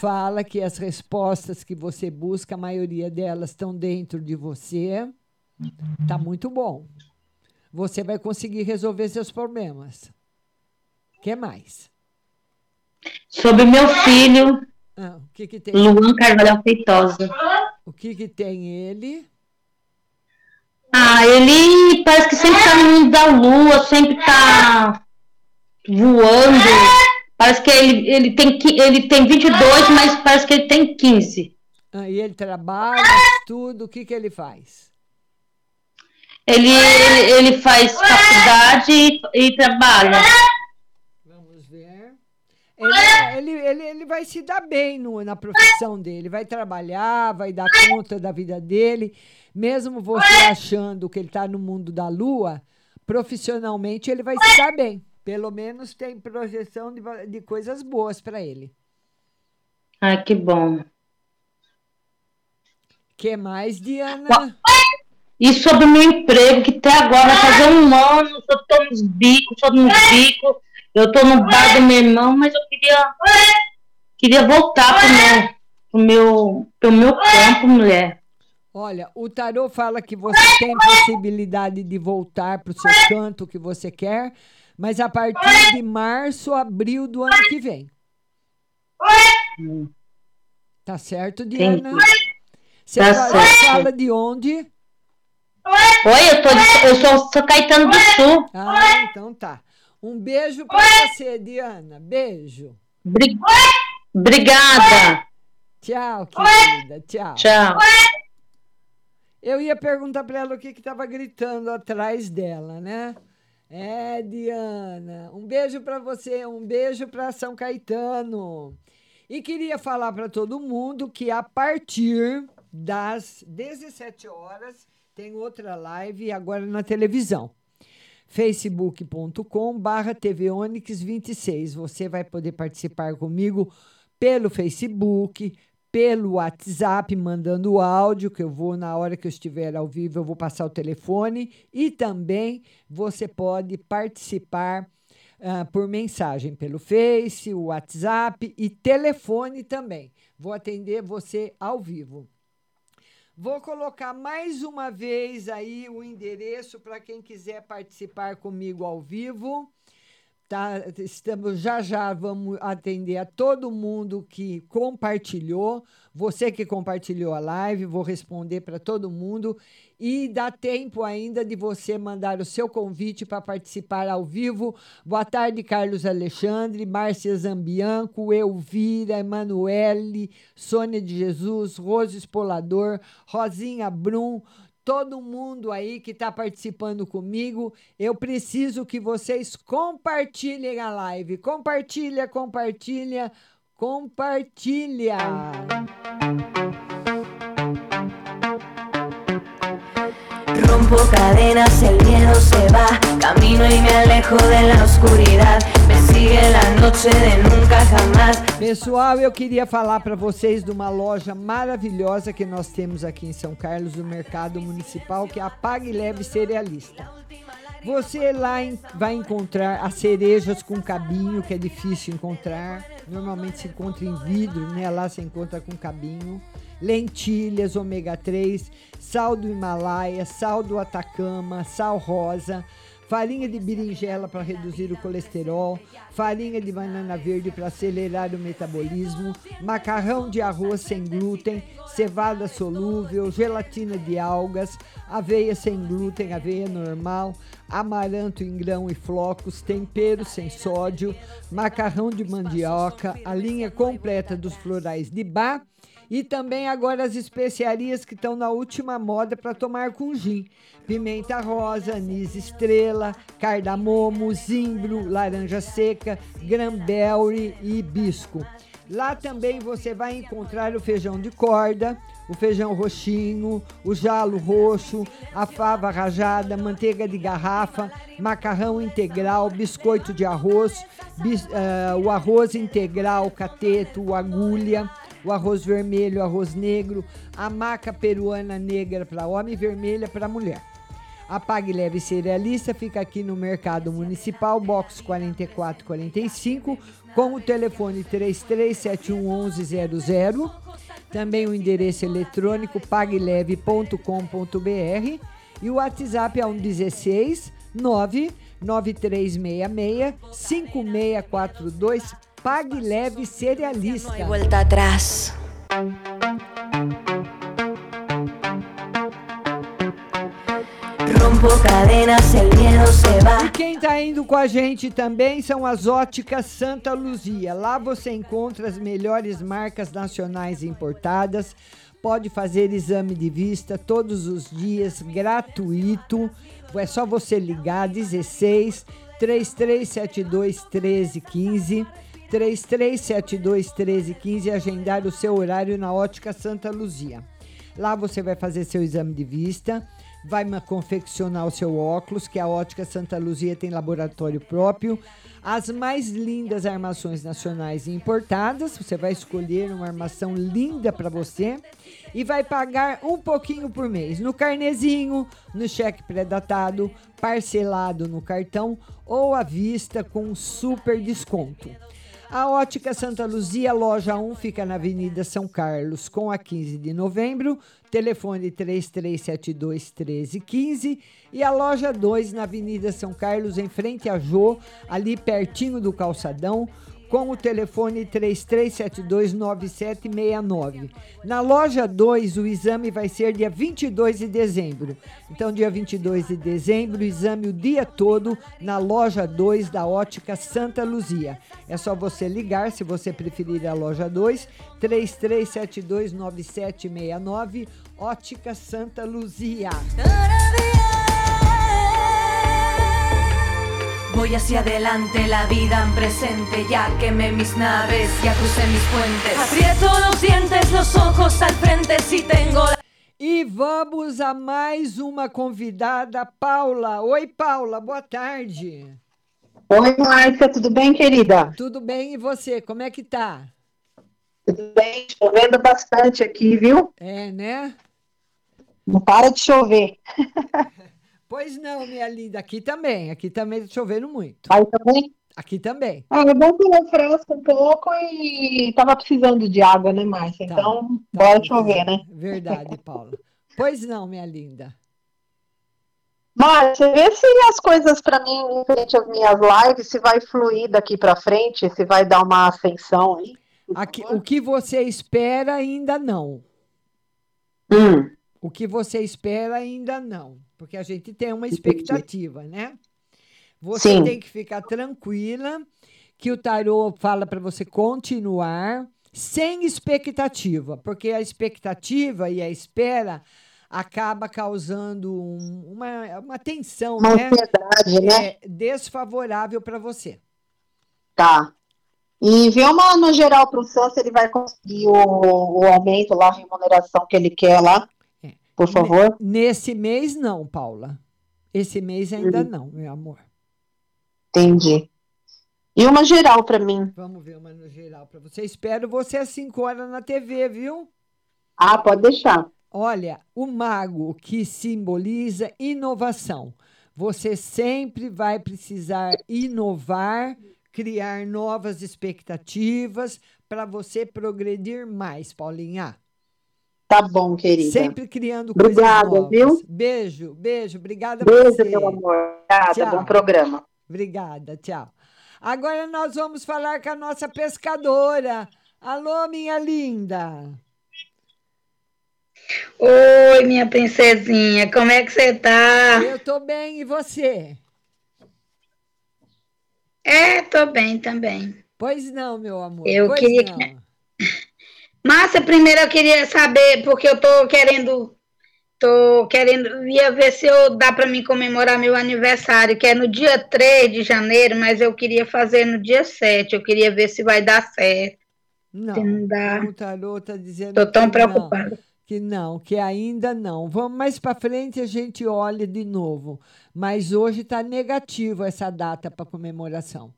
Speaker 8: fala que as respostas que você busca, a maioria delas estão dentro de você. Tá muito bom. você vai conseguir resolver seus problemas. O que mais?
Speaker 17: Sobre meu filho,
Speaker 8: Ah, o que, que tem?
Speaker 17: Luan Carvalho Feitosa.
Speaker 8: O que, que tem ele?
Speaker 17: Ah, ele parece que sempre tá no mundo da lua, sempre tá voando. Parece que ele, ele, tem, ele tem 22, mas parece que ele tem 15.
Speaker 8: Aí ele trabalha, estuda, o que, que ele faz?
Speaker 17: Ele, ele, ele faz faculdade e, e trabalha.
Speaker 8: Ele, ele, ele, ele vai se dar bem no, na profissão dele, vai trabalhar, vai dar conta da vida dele. Mesmo você achando que ele está no mundo da lua, profissionalmente ele vai se dar bem. Pelo menos tem projeção de, de coisas boas para ele.
Speaker 17: Ai, que bom.
Speaker 8: que mais, Diana?
Speaker 17: E sobre o meu emprego, que até agora fazer um ano, eu tô nos bicos, tô nos bicos, eu tô no bar do meu irmão, mas eu queria, queria voltar pro meu, pro meu, pro meu campo, mulher.
Speaker 8: Olha, o tarô fala que você tem possibilidade de voltar para o seu canto que você quer, mas a partir de março, abril do ano que vem. Tá certo, Diana? Você
Speaker 17: Tá
Speaker 8: fala,
Speaker 17: certo.
Speaker 8: fala de onde?
Speaker 17: Oi, eu, tô de- eu sou, sou Caetano do Sul.
Speaker 8: Ah, então tá. Um beijo para você, Diana. Beijo.
Speaker 17: Bri- Obrigada.
Speaker 8: Tchau, querida. Tchau.
Speaker 17: Tchau.
Speaker 8: Eu ia perguntar para ela o que estava gritando atrás dela, né? É, Diana. Um beijo para você, um beijo para São Caetano. E queria falar para todo mundo que a partir das 17 horas tem outra live agora na televisão facebook.com barra TV Onix 26. Você vai poder participar comigo pelo Facebook, pelo WhatsApp, mandando áudio, que eu vou, na hora que eu estiver ao vivo, eu vou passar o telefone. E também você pode participar ah, por mensagem pelo Face, o WhatsApp e telefone também. Vou atender você ao vivo. Vou colocar mais uma vez aí o endereço para quem quiser participar comigo ao vivo. Tá, estamos já já vamos atender a todo mundo que compartilhou. Você que compartilhou a live, vou responder para todo mundo e dá tempo ainda de você mandar o seu convite para participar ao vivo. Boa tarde, Carlos Alexandre, Márcia Zambianco, Elvira, Emanuele, Sônia de Jesus, Rose Espolador, Rosinha Brum, todo mundo aí que está participando comigo. Eu preciso que vocês compartilhem a live. Compartilha, compartilha, compartilha.
Speaker 9: Rompo cadenas, el miedo se va. Camino y me alejo de la oscuridad.
Speaker 8: Pessoal, eu queria falar para vocês de uma loja maravilhosa que nós temos aqui em São Carlos, do Mercado Municipal, que é a Pague Leve Cerealista. Você lá vai encontrar as cerejas com cabinho, que é difícil encontrar. Normalmente se encontra em vidro, né? Lá se encontra com cabinho. Lentilhas, ômega 3, sal do Himalaia, sal do Atacama, sal rosa, farinha de berinjela para reduzir o colesterol, farinha de banana verde para acelerar o metabolismo, macarrão de arroz sem glúten, cevada solúvel, gelatina de algas, aveia sem glúten, aveia normal, amaranto em grão e flocos, tempero sem sódio, macarrão de mandioca, a linha completa dos florais de bar e também agora as especiarias que estão na última moda para tomar com gin. Pimenta rosa, anis estrela, cardamomo, zimbro, laranja seca, granberry e hibisco. Lá também você vai encontrar o feijão de corda, o feijão roxinho, o jalo roxo, a fava rajada, manteiga de garrafa, macarrão integral, biscoito de arroz, bis- ah, o arroz integral, cateto, agulha, o arroz vermelho, o arroz negro, a maca peruana negra para homem e vermelha para mulher. A Pague Leve Cerealista fica aqui no Mercado Municipal, box 4445, com o telefone 33711100. Também o endereço eletrônico pagleve.com.br e o WhatsApp é um 16 99366 5642 Pague Leve Cerealista.
Speaker 9: hay vuelta atrás.
Speaker 8: E quem tá indo com a gente também são as óticas Santa Luzia. Lá você encontra as melhores marcas nacionais importadas. Pode fazer exame de vista todos os dias, gratuito. É só você ligar 16 3372 1315. 3372 1315 e agendar o seu horário na Ótica Santa Luzia. Lá você vai fazer seu exame de vista, vai confeccionar o seu óculos, que a Ótica Santa Luzia tem laboratório próprio. As mais lindas armações nacionais e importadas, você vai escolher uma armação linda para você e vai pagar um pouquinho por mês no carnezinho, no cheque pré-datado, parcelado no cartão ou à vista com super desconto. A Ótica Santa Luzia, loja 1, fica na Avenida São Carlos, com a 15 de novembro, telefone 3372 1315. E a loja 2, na Avenida São Carlos, em frente a Jô, ali pertinho do calçadão, com o telefone 33729769. Na loja 2, o exame vai ser dia 22 de dezembro. Então, dia 22 de dezembro, exame o dia todo na loja 2 da Ótica Santa Luzia. É só você ligar, se você preferir a loja 2, 33729769, Ótica Santa Luzia.
Speaker 9: Voy hacia adelante, la vida en presente. Ya quemé mis naves, ya crucé mis puentes. Aprieto los dientes, los ojos al frente. Si tengo la
Speaker 8: E vamos a mais uma convidada, Paula. Oi, Paula, boa tarde.
Speaker 18: Oi, Márcia, tudo bem, querida?
Speaker 8: Tudo bem e você? Como é que tá?
Speaker 18: Tudo bem, chovendo bastante aqui, viu?
Speaker 8: É, né?
Speaker 18: Não para de chover.
Speaker 8: Pois não, minha linda, aqui também. Aqui também tá chovendo muito.
Speaker 18: Aí também?
Speaker 8: Aqui também.
Speaker 18: Ah, é bom que refresca um pouco e tava precisando de água, né, Márcia?
Speaker 8: Tá,
Speaker 18: Então, bora chover, né?
Speaker 8: Verdade, Paula. Pois não, minha linda.
Speaker 18: Márcia, vê se as coisas para mim, em frente às minhas lives, se vai fluir daqui para frente, se vai dar uma ascensão aí.
Speaker 8: Aqui, o que você espera ainda não.
Speaker 18: Hum.
Speaker 8: O que você espera ainda não, porque a gente tem uma expectativa, né? Você
Speaker 18: Sim.
Speaker 8: tem que ficar tranquila que o tarô fala para você continuar sem expectativa, porque a expectativa e a espera acaba causando um- uma, uma tensão,
Speaker 18: Uma
Speaker 8: né?
Speaker 18: ansiedade, né?
Speaker 8: É, desfavorável para você.
Speaker 18: Tá. E vê uma no geral para o Sam se ele vai conseguir o, o aumento lá, a remuneração que ele quer lá. Por favor.
Speaker 8: Nesse mês não, Paula. Esse mês ainda
Speaker 18: Uhum.
Speaker 8: não, meu amor.
Speaker 18: Entendi. E uma geral para mim.
Speaker 8: Vamos ver uma geral para você. Espero você às 5 horas na TV, viu?
Speaker 18: Ah, pode deixar.
Speaker 8: Olha, o mago que simboliza inovação. Você sempre vai precisar inovar, criar novas expectativas para você progredir mais, Paulinha.
Speaker 18: Tá bom, querida.
Speaker 8: Sempre criando
Speaker 18: Obrigada,
Speaker 8: coisas novas.
Speaker 18: viu?
Speaker 8: Beijo, beijo. Obrigada
Speaker 18: Beijo,
Speaker 8: você.
Speaker 18: meu amor. Obrigada,
Speaker 8: Tchau.
Speaker 18: bom programa.
Speaker 8: Obrigada, tchau. Agora nós vamos falar com a nossa pescadora. Alô, minha linda.
Speaker 19: Oi, minha princesinha, como é que você tá?
Speaker 8: Eu tô bem, e você?
Speaker 19: É, tô bem também.
Speaker 8: Pois não, meu amor.
Speaker 19: Eu
Speaker 8: pois
Speaker 19: queria
Speaker 8: não.
Speaker 19: que- Márcia, primeiro eu queria saber, porque eu tô querendo, tô querendo, ia ver se eu dá para mim comemorar meu aniversário, que é no dia 3 de janeiro, mas eu queria fazer no dia 7, eu queria ver se vai dar certo.
Speaker 8: Não,
Speaker 19: Se não dá.
Speaker 8: o tarô tá dizendo
Speaker 19: Tô tão
Speaker 8: que não,
Speaker 19: preocupada.
Speaker 8: que não, que ainda não. Vamos mais para frente a gente olha de novo. Mas hoje está negativo essa data para comemoração.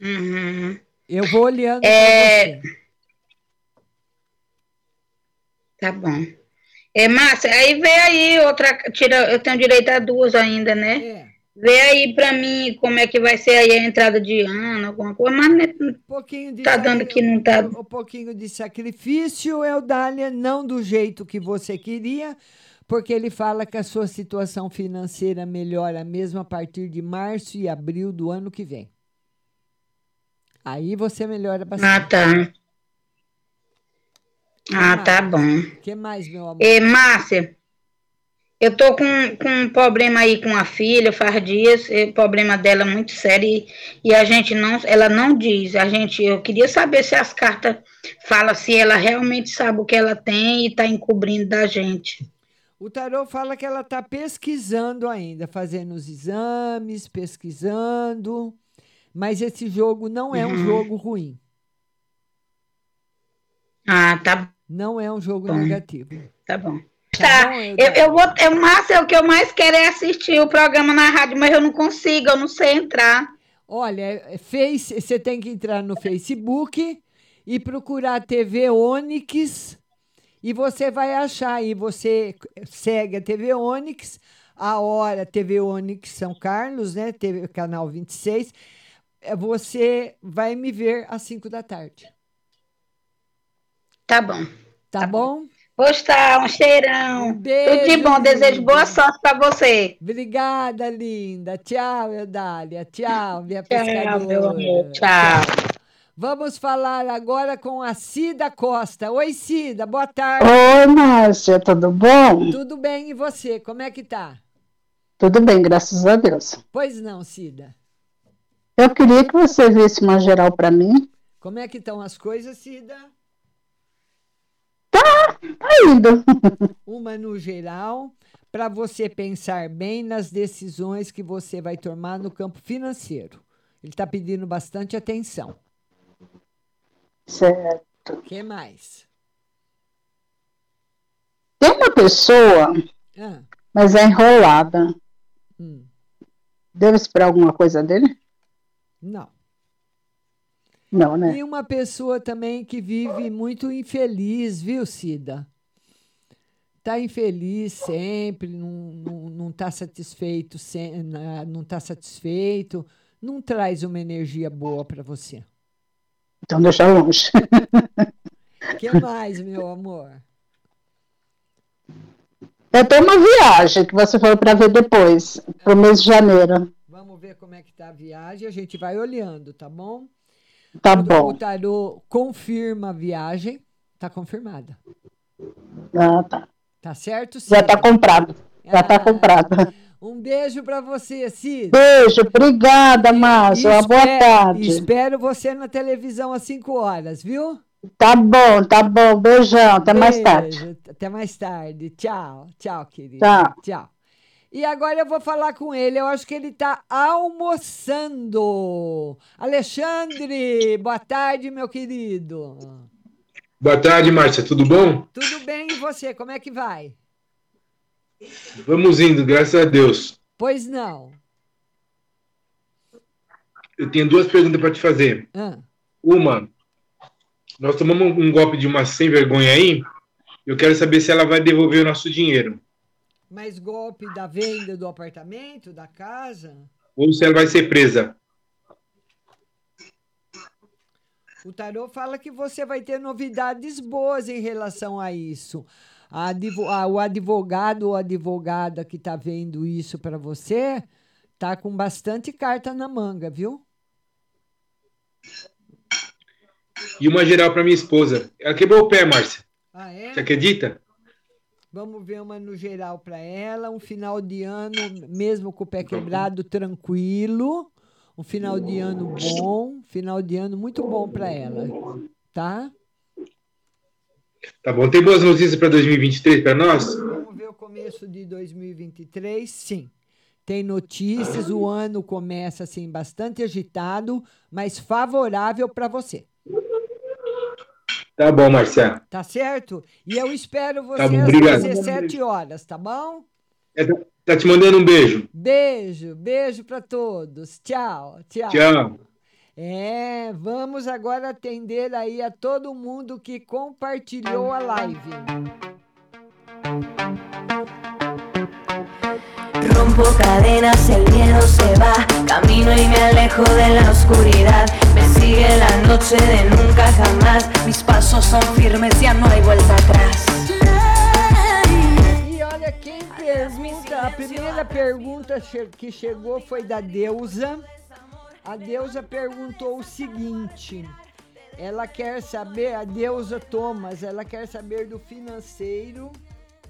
Speaker 19: Uhum.
Speaker 8: Eu vou olhando
Speaker 19: É,
Speaker 8: para você.
Speaker 19: Tá bom. É, Márcia, aí vê aí outra, tira, eu tenho direito a duas ainda, né?
Speaker 8: É.
Speaker 19: Vê aí pra mim como é que vai ser aí a entrada de ano, alguma coisa, mas né,
Speaker 8: Um pouquinho de
Speaker 19: tá dando que não tá.
Speaker 8: um pouquinho de sacrifício, Eudália, não do jeito que você queria, porque ele fala que a sua situação financeira melhora mesmo a partir de março e abril do ano que vem. Aí você melhora bastante.
Speaker 19: Ah, tá. Ah, tá bom.
Speaker 8: O que mais, meu amor?
Speaker 19: E, Márcia, eu tô com, com um problema aí com a filha, faz dias, o problema dela é muito sério e, e, a gente não, ela não diz. A gente, eu queria saber se as cartas falam se ela realmente sabe o que ela tem e está encobrindo da gente.
Speaker 8: O tarô fala que ela está pesquisando ainda, fazendo os exames, pesquisando, mas esse jogo não é um
Speaker 19: Uhum.
Speaker 8: jogo ruim.
Speaker 19: Ah, tá
Speaker 8: Não é um jogo
Speaker 19: Bom.
Speaker 8: negativo.
Speaker 19: Tá bom.
Speaker 8: Tá
Speaker 19: Tá,
Speaker 8: bom,
Speaker 19: eu, eu vou. Eu, Márcia, o que eu mais quero é assistir o programa na rádio, mas eu não consigo, eu não sei entrar.
Speaker 8: Olha, é Face, você tem que entrar no Facebook e procurar a TV Onix e você vai achar aí. Você segue a TV Onix, a hora TV Onix São Carlos, né? TV, canal 26. É, Você vai me ver às 5 da tarde.
Speaker 19: Tá bom.
Speaker 8: Tá, bom?
Speaker 19: Pois tá, um cheirão.
Speaker 8: beijo,
Speaker 19: Tudo de bom, desejo boa sorte pra você.
Speaker 8: Obrigada, linda. Tchau, Eudália. Tchau, minha
Speaker 19: Tchau,
Speaker 8: pescadora.
Speaker 19: meu amor. Tchau.
Speaker 8: Vamos falar agora com a Cida Costa. Oi, Cida, boa tarde.
Speaker 15: Oi, Márcia, tudo bom?
Speaker 8: Tudo bem, e você? Como é que tá?
Speaker 15: Tudo bem, graças a Deus.
Speaker 8: Pois não, Cida.
Speaker 15: Eu queria que você visse uma geral para mim.
Speaker 8: Como é que estão as coisas, Cida?
Speaker 15: Tá indo.
Speaker 8: Uma no geral, para você pensar bem nas decisões que você vai tomar no campo financeiro. Ele está pedindo bastante atenção.
Speaker 15: Certo.
Speaker 8: O que mais?
Speaker 15: Tem uma pessoa,
Speaker 8: Ah,
Speaker 15: mas é enrolada.
Speaker 8: hum,
Speaker 15: Devo esperar alguma coisa dele?
Speaker 8: não.
Speaker 15: Não, né?
Speaker 8: E uma pessoa também que vive muito infeliz, viu, Cida? Tá infeliz sempre, não, não, não tá satisfeito, não tá satisfeito, não traz uma energia boa para você.
Speaker 15: Então deixa longe.
Speaker 8: O que mais, meu amor?
Speaker 15: Eu tenho uma viagem que você falou para ver depois, pro mês de janeiro.
Speaker 8: Vamos ver como é que tá a viagem, a gente vai olhando, tá bom?
Speaker 15: Tá
Speaker 8: O
Speaker 15: bom.
Speaker 8: tarô confirma a viagem, tá confirmada.
Speaker 15: Ah, tá.
Speaker 8: Tá certo,
Speaker 15: Já
Speaker 8: Cida?
Speaker 15: tá comprado. Já tá comprado.
Speaker 8: Um beijo para você, Cida.
Speaker 15: Beijo, obrigada, Márcia. Uma boa tarde.
Speaker 8: Espero você na televisão às 5 horas, viu?
Speaker 15: Tá bom, tá bom. Beijão, até mais tarde.
Speaker 8: Beijo, Até mais tarde. Tchau, tchau, querido.
Speaker 15: Tchau.
Speaker 8: Tchau. E agora eu vou falar com ele. Eu acho que ele está almoçando. Alexandre, boa tarde, meu querido.
Speaker 20: Boa tarde, Márcia. Tudo bom?
Speaker 8: Tudo bem e você? Como é que vai?
Speaker 20: Vamos indo, graças a Deus.
Speaker 8: Pois não.
Speaker 20: Eu tenho duas perguntas para te fazer.
Speaker 8: Ah,
Speaker 20: Uma, nós tomamos um golpe de uma sem vergonha aí. Eu quero saber se ela vai devolver o nosso dinheiro.
Speaker 8: Mas golpe da venda do apartamento, da casa?
Speaker 20: Ou se ela vai ser presa.
Speaker 8: O tarô fala que você vai ter novidades boas em relação a isso. A advo- a- o advogado ou advogada que está vendo isso para você tá com bastante carta na manga, viu?
Speaker 20: E uma geral para minha esposa. Ela quebrou o pé, Márcia.
Speaker 8: Ah, é?
Speaker 20: Você acredita?
Speaker 8: Vamos ver uma no geral para ela. Um final de ano, mesmo com o pé quebrado, tranquilo. Um final de ano bom. Final de ano muito bom para ela. Tá?
Speaker 20: Tá bom. Tem boas notícias para 2023 para nós?
Speaker 8: Vamos ver o começo de 2023? Sim. Tem notícias, o ano começa assim bastante agitado, mas favorável para você.
Speaker 20: Tá bom, Márcia.
Speaker 8: Tá certo? E eu espero você
Speaker 20: Tá bom,
Speaker 8: às
Speaker 20: obrigado.
Speaker 8: 17 horas, tá bom?
Speaker 20: É, tá- Tá te mandando um beijo.
Speaker 8: Beijo, beijo para todos. Tchau, tchau.
Speaker 20: Tchau.
Speaker 8: É, vamos agora atender aí a todo mundo que compartilhou a live.
Speaker 9: Rompo cadenas, el miedo se va, camino y me alejo de la oscuridad. Me sigue la noche de nunca jamás, mis pasos son firmes, ya no hay vuelta atrás.
Speaker 8: E olha primeira pergunta che- que chegou foi da Deusa. A Deusa perguntou o seguinte: ela quer saber, a Deusa Thomas, ela quer saber do financeiro.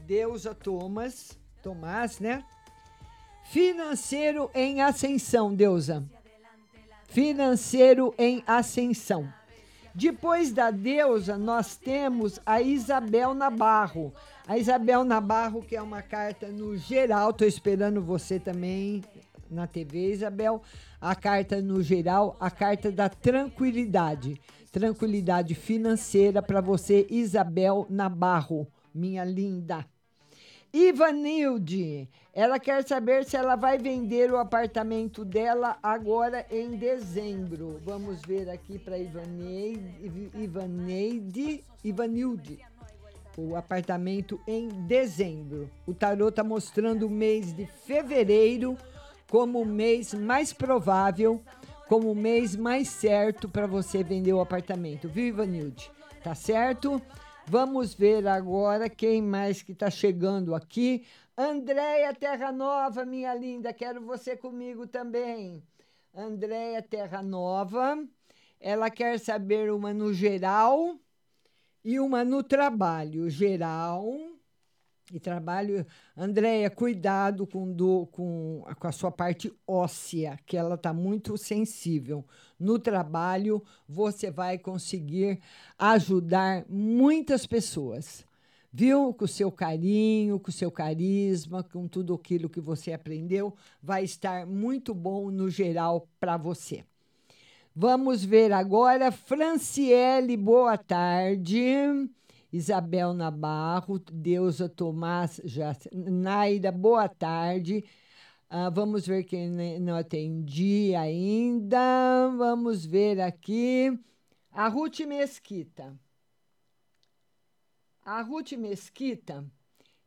Speaker 8: Deusa Thomas, Tomás, né? Financeiro em ascensão, Deusa. Financeiro em ascensão. Depois da deusa, nós temos a Isabel Nabarro. A Isabel Nabarro, que é uma carta no geral, tô esperando você também na TV, Isabel. A carta no geral, a carta da tranquilidade. Tranquilidade financeira para você, Isabel Nabarro, minha linda. Ivanilde, ela quer saber se ela vai vender o apartamento dela agora em dezembro. Vamos ver aqui para Ivaneide, Ivaneide, Ivanilde. O apartamento em dezembro. O tarô está mostrando o mês de fevereiro como o mês mais provável, como o mês mais certo para você vender o apartamento. Viu, Ivanilde? Tá certo? Vamos ver agora quem mais que está chegando aqui. Andréia Terra Nova, minha linda, quero você comigo também. Andréia Terra Nova, ela quer saber uma no geral e uma no trabalho. Geral e trabalho. Andréia, cuidado com, do, com, com a sua parte óssea, que ela está muito sensível. No trabalho, você vai conseguir ajudar muitas pessoas. Viu? Com o seu carinho, com o seu carisma, com tudo aquilo que você aprendeu, vai estar muito bom no geral para você. Vamos ver agora, Franciele, boa tarde. Isabel Nabarro, Deusa Tomás, já, Naira, boa tarde. Ah, vamos ver quem não atendi ainda. Vamos ver aqui. A Ruth Mesquita. A Ruth Mesquita,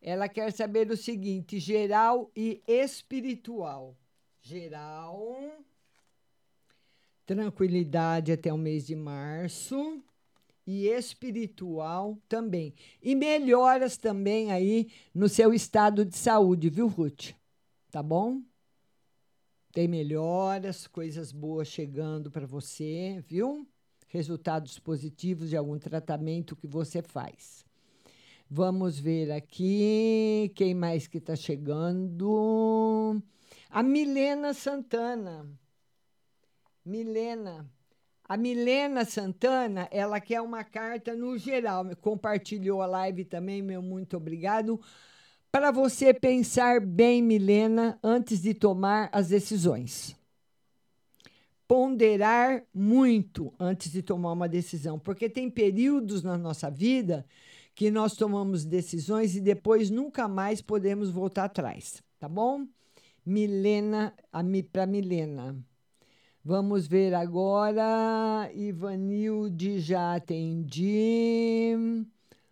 Speaker 8: ela quer saber o seguinte: geral e espiritual. Geral, tranquilidade até o mês de março e espiritual também. E melhoras também aí no seu estado de saúde, viu, Ruth? Tá bom? Tem melhoras, coisas boas chegando para você, viu? Resultados positivos de algum tratamento que você faz. Vamos ver aqui quem mais que está chegando. A Milena Santana. Milena. A Milena Santana, ela quer uma carta no geral. Compartilhou a live também, meu muito obrigado. Para você pensar bem, Milena, antes de tomar as decisões. Ponderar muito antes de tomar uma decisão, porque tem períodos na nossa vida que nós tomamos decisões e depois nunca mais podemos voltar atrás, tá bom? Milena, para Milena. Vamos ver agora. Ivanilde já atendi.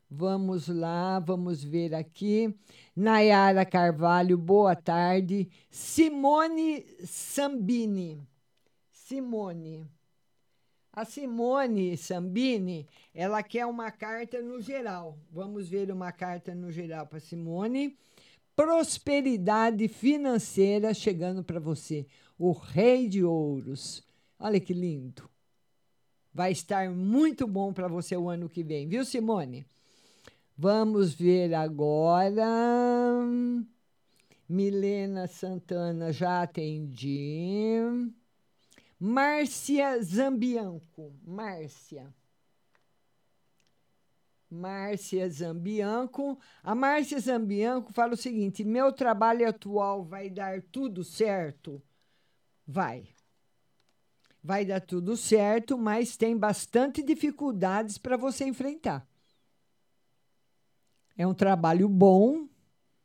Speaker 8: Vamos lá, vamos ver aqui. Nayara Carvalho, boa tarde. Simone Sambini. Simone. A Simone Sambini, ela quer uma carta no geral. Vamos ver uma carta no geral para Simone. Prosperidade financeira chegando para você. O Rei de Ouros. Olha que lindo. Vai estar muito bom para você o ano que vem, viu, Simone? Vamos ver agora. Milena Santana, já atendi. Márcia Zambianco. Márcia. Márcia Zambianco. A Márcia Zambianco fala o seguinte: meu trabalho atual vai dar tudo certo? Vai. Vai dar tudo certo, mas tem bastante dificuldades para você enfrentar. É um trabalho bom,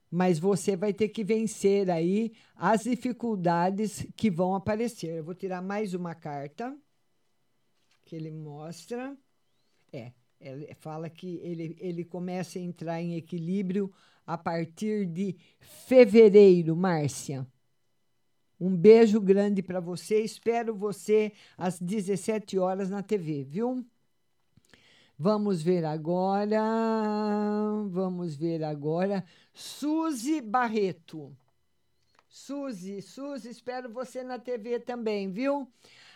Speaker 8: mas você vai ter que vencer aí as dificuldades que vão aparecer. Eu vou tirar mais uma carta que ele mostra. É, ele fala que ele, ele começa a entrar em equilíbrio a partir de fevereiro, Márcia. Um beijo grande para você. Espero você às 17 horas na TV, viu? Vamos ver agora. Vamos ver agora. Suzy Barreto. Suzy, Suzy, espero você na TV também, viu?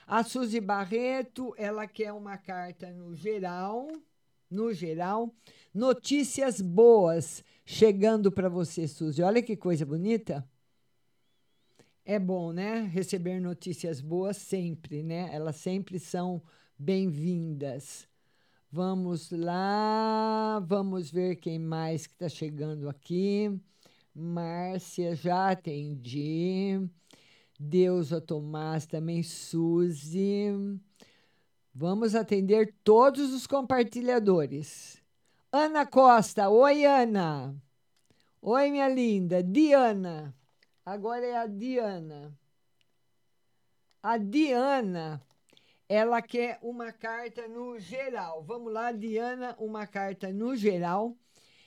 Speaker 8: A Suzy Barreto, ela quer uma carta no geral, no geral, notícias boas chegando para você, Suzy. Olha que coisa bonita. É bom, né? Receber notícias boas sempre, né? Elas sempre são bem-vindas. Vamos lá, vamos ver quem mais que está chegando aqui. Márcia, já atendi. Deusa Tomás, também Suzy. Vamos atender todos os compartilhadores. Ana Costa, oi Ana. Oi, minha linda. Diana. Agora é a Diana. A Diana, ela quer uma carta no geral. Vamos lá, Diana, uma carta no geral.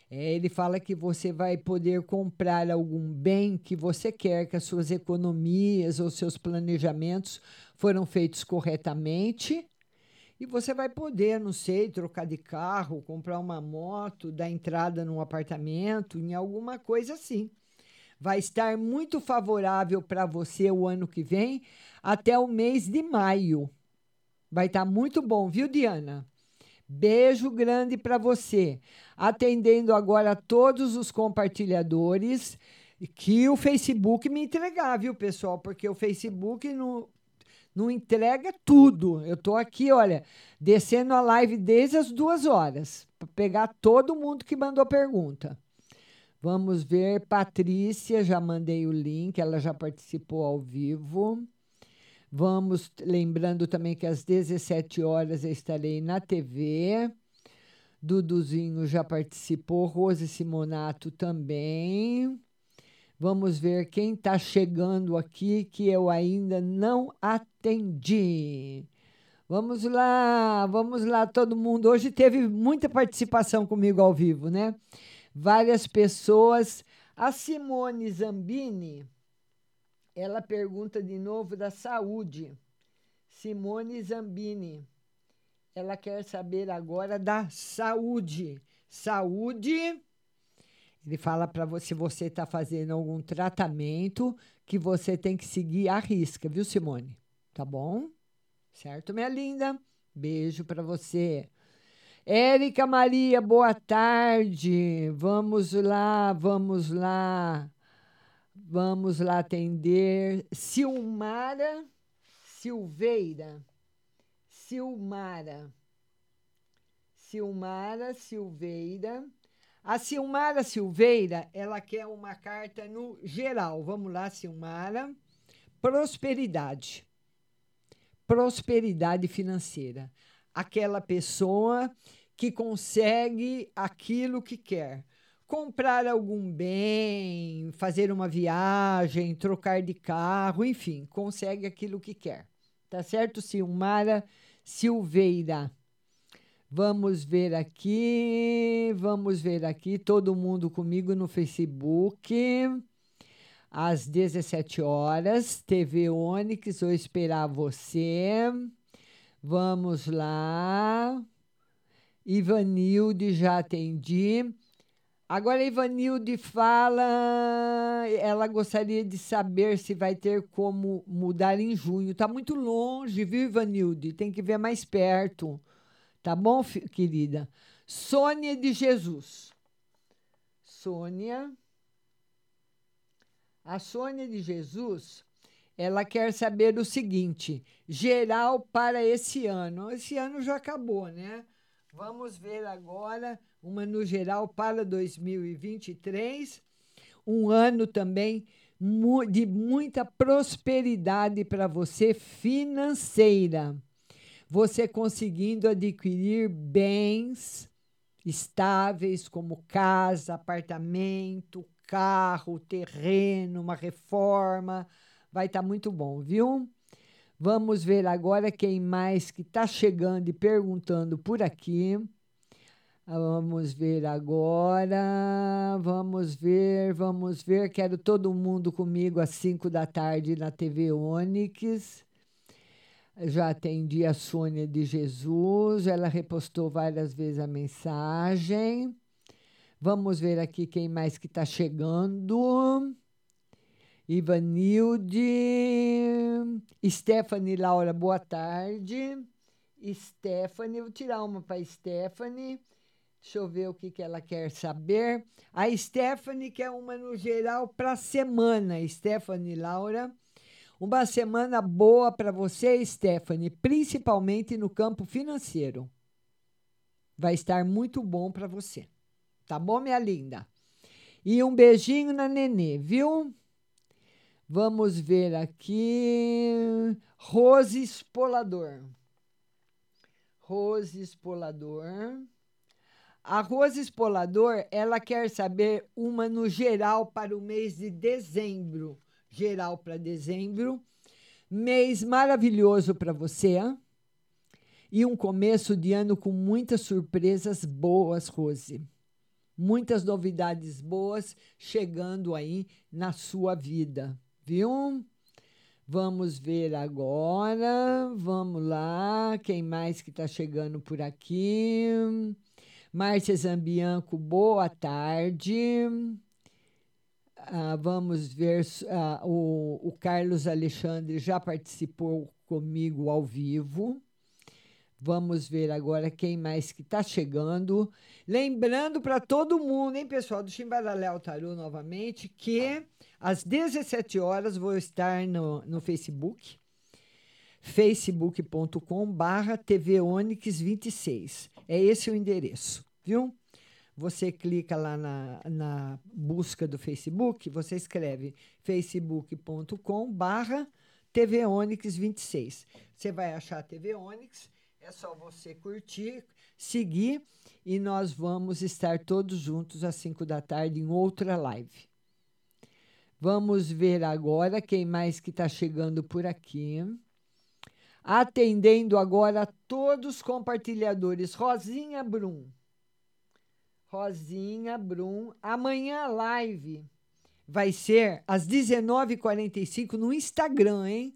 Speaker 8: É, ele fala que você vai poder comprar algum bem que você quer, que as suas economias ou seus planejamentos foram feitos corretamente. E você vai poder, não sei, trocar de carro, comprar uma moto, dar entrada num apartamento, em alguma coisa assim vai estar muito favorável para você o ano que vem, até o mês de maio. Vai estar tá muito bom, viu, Diana? Beijo grande para você. Atendendo agora todos os compartilhadores que o Facebook me entregar, viu, pessoal? Porque o Facebook não, não entrega tudo. Eu estou aqui, olha, descendo a live desde as duas horas, para pegar todo mundo que mandou pergunta. Vamos ver, Patrícia, já mandei o link, ela já participou ao vivo. Vamos, lembrando também que às 17 horas eu estarei na TV. Duduzinho já participou, Rose Simonato também. Vamos ver quem está chegando aqui que eu ainda não atendi. Vamos lá, vamos lá, todo mundo. Hoje teve muita participação comigo ao vivo, né? Várias pessoas. A Simone Zambini, ela pergunta de novo da saúde. Simone Zambini, ela quer saber agora da saúde. Saúde. Ele fala para você se você está fazendo algum tratamento que você tem que seguir a risca, viu, Simone? Tá bom? Certo, minha linda? Beijo para você. Érica Maria, boa tarde. Vamos lá, vamos lá. Vamos lá atender. Silmara Silveira. Silmara. Silmara Silveira. A Silmara Silveira, ela quer uma carta no geral. Vamos lá, Silmara. Prosperidade. Prosperidade financeira aquela pessoa que consegue aquilo que quer. Comprar algum bem, fazer uma viagem, trocar de carro, enfim, consegue aquilo que quer. Tá certo, Silmara Silveira? Vamos ver aqui, vamos ver aqui, todo mundo comigo no Facebook. Às 17 horas, TV Onix, vou esperar você. Vamos lá. Ivanilde, já atendi. Agora, Ivanilde fala. Ela gostaria de saber se vai ter como mudar em junho. Está muito longe, viu, Ivanilde? Tem que ver mais perto. Tá bom, querida? Sônia de Jesus. Sônia. A Sônia de Jesus ela quer saber o seguinte: geral para esse ano. Esse ano já acabou, né? Vamos ver agora uma no geral para 2023. Um ano também de muita prosperidade para você financeira. Você conseguindo adquirir bens estáveis como casa, apartamento, carro, terreno, uma reforma Vai estar tá muito bom, viu? Vamos ver agora quem mais que está chegando e perguntando por aqui. Vamos ver agora. Vamos ver, vamos ver. Quero todo mundo comigo às 5 da tarde na TV Onix. Já atendi a Sônia de Jesus. Ela repostou várias vezes a mensagem. Vamos ver aqui quem mais que está chegando. Ivanilde. Stephanie Laura, boa tarde. Stephanie, vou tirar uma para Stephanie. Deixa eu ver o que, que ela quer saber. A Stephanie quer uma no geral para semana. Stephanie Laura. Uma semana boa para você, Stephanie, principalmente no campo financeiro. Vai estar muito bom para você. Tá bom, minha linda? E um beijinho na Nenê, viu? Vamos ver aqui. Rose Espolador. Rose Espolador. A Rose Espolador, ela quer saber uma no geral para o mês de dezembro. Geral para dezembro. Mês maravilhoso para você. E um começo de ano com muitas surpresas boas, Rose. Muitas novidades boas chegando aí na sua vida, viu? Vamos ver agora. Vamos lá. Quem mais que está chegando por aqui? Márcia Zambianco, boa tarde. Ah, vamos ver. Ah, o, o Carlos Alexandre já participou comigo ao vivo. Vamos ver agora quem mais que está chegando. Lembrando para todo mundo, hein, pessoal, do Chimbaraléu Tarô novamente, que às 17 horas vou estar no, no Facebook, facebook.com barra TV Onix 26. É esse o endereço, viu? Você clica lá na, na busca do Facebook, você escreve facebook.com barra TV Onix 26. Você vai achar a TV Onix, é só você curtir, seguir e nós vamos estar todos juntos às 5 da tarde em outra live. Vamos ver agora quem mais que está chegando por aqui atendendo agora todos os compartilhadores. Rosinha Brum. Rosinha Brum. Amanhã a live vai ser às 19h45 no Instagram, hein?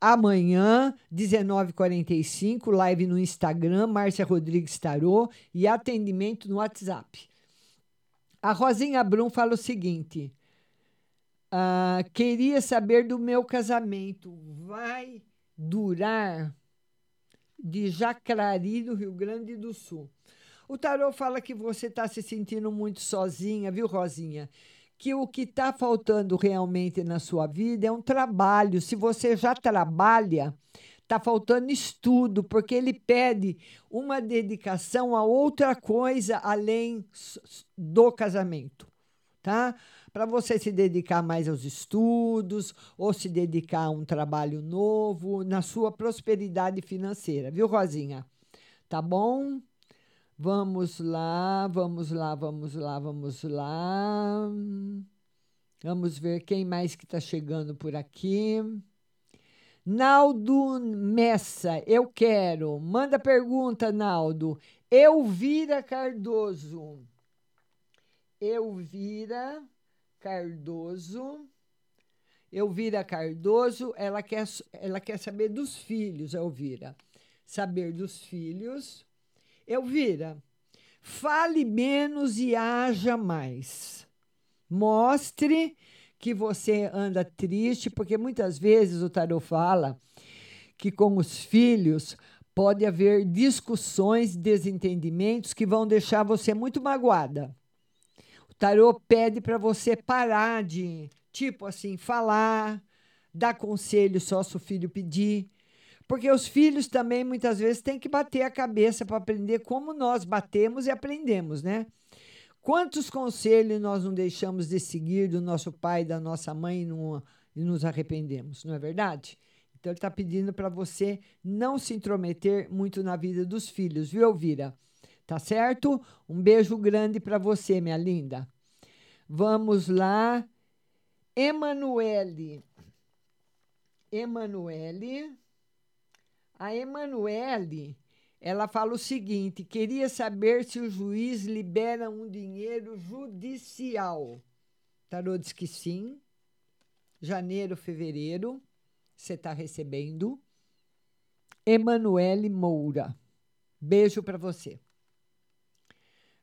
Speaker 8: Amanhã, 19h45, live no Instagram, Márcia Rodrigues Tarô e atendimento no WhatsApp. A Rosinha Brum fala o seguinte: ah, queria saber do meu casamento. Vai durar de Jacrari, do Rio Grande do Sul. O tarô fala que você está se sentindo muito sozinha, viu, Rosinha? Que o que está faltando realmente na sua vida é um trabalho. Se você já trabalha, está faltando estudo, porque ele pede uma dedicação a outra coisa além do casamento, tá? para você se dedicar mais aos estudos ou se dedicar a um trabalho novo na sua prosperidade financeira, viu, Rosinha? Tá bom? Vamos lá, vamos lá, vamos lá, vamos lá. Vamos ver quem mais que está chegando por aqui. Naldo Messa, eu quero. Manda pergunta, Naldo. Elvira Cardoso. Elvira Cardoso. Elvira Cardoso, ela quer, ela quer saber dos filhos, Elvira. Saber dos filhos. Elvira, fale menos e haja mais. Mostre que você anda triste, porque muitas vezes o tarot fala que com os filhos pode haver discussões, desentendimentos que vão deixar você muito magoada tarô pede para você parar de, tipo assim, falar, dar conselho só se o filho pedir. Porque os filhos também muitas vezes têm que bater a cabeça para aprender como nós batemos e aprendemos, né? Quantos conselhos nós não deixamos de seguir do nosso pai, da nossa mãe e, não, e nos arrependemos, não é verdade? Então ele está pedindo para você não se intrometer muito na vida dos filhos, viu, Elvira? Tá certo? Um beijo grande para você, minha linda. Vamos lá. Emanuele. Emanuele. A Emanuele, ela fala o seguinte: queria saber se o juiz libera um dinheiro judicial. Tarô diz que sim. Janeiro, fevereiro, você está recebendo. Emanuele Moura. Beijo para você.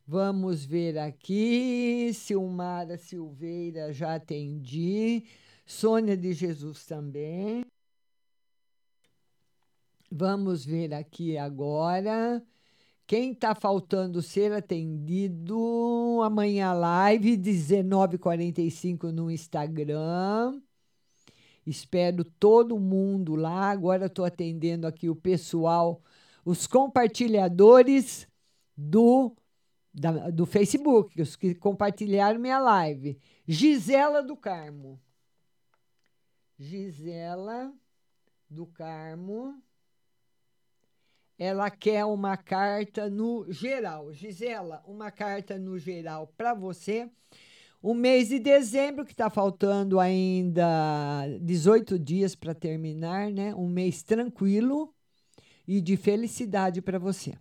Speaker 8: Vamos ver aqui. Silmara Silveira, já atendi. Sônia de Jesus também. Vamos ver aqui agora. Quem está faltando ser atendido amanhã live 19:45 no Instagram. Espero todo mundo lá. Agora estou atendendo aqui o pessoal, os compartilhadores do da- do Facebook, os que compartilharam minha live. Gisela do Carmo. Gisela do Carmo. Ela quer uma carta no geral. Gisela, uma carta no geral para você. O mês de dezembro, que está faltando ainda 18 dias para terminar, né? Um mês tranquilo e de felicidade para você.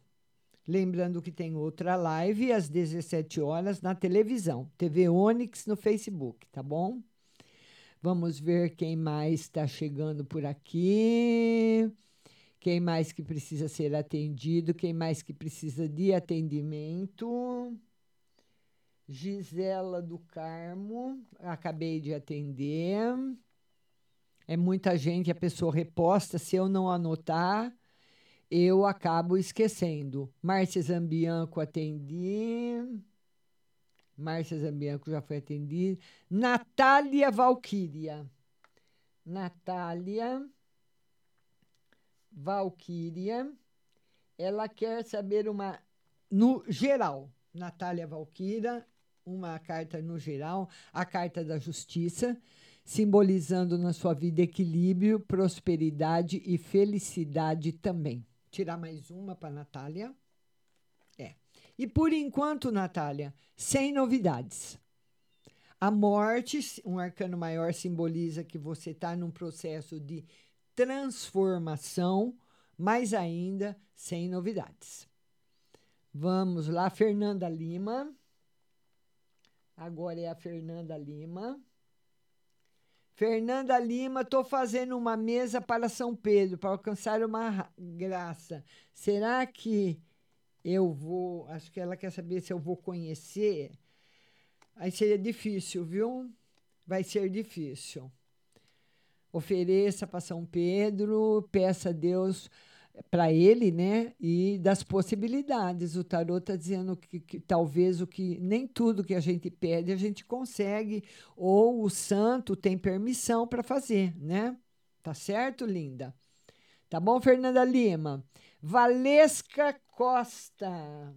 Speaker 8: Lembrando que tem outra live às 17 horas na televisão, TV Onix no Facebook, tá bom? Vamos ver quem mais está chegando por aqui. Quem mais que precisa ser atendido? Quem mais que precisa de atendimento? Gisela do Carmo, acabei de atender. É muita gente, a pessoa reposta. Se eu não anotar, eu acabo esquecendo. Márcia Zambianco atendi. Márcia Zambianco já foi atendida. Natália Valquíria. Natália Valquíria. Ela quer saber uma. No geral, Natália Valquíria, uma carta no geral, a carta da justiça, simbolizando na sua vida equilíbrio, prosperidade e felicidade também. Tirar mais uma para Natália. É. E por enquanto, Natália, sem novidades. A morte, um arcano maior, simboliza que você está num processo de transformação, mas ainda sem novidades. Vamos lá, Fernanda Lima. Agora é a Fernanda Lima. Fernanda Lima, estou fazendo uma mesa para São Pedro, para alcançar uma ra- graça. Será que eu vou. Acho que ela quer saber se eu vou conhecer. Aí seria difícil, viu? Vai ser difícil. Ofereça para São Pedro, peça a Deus para ele, né? E das possibilidades. O tarot está dizendo que, que talvez o que nem tudo que a gente pede a gente consegue, ou o santo tem permissão para fazer, né? Tá certo, linda? Tá bom, Fernanda Lima? Valesca Costa.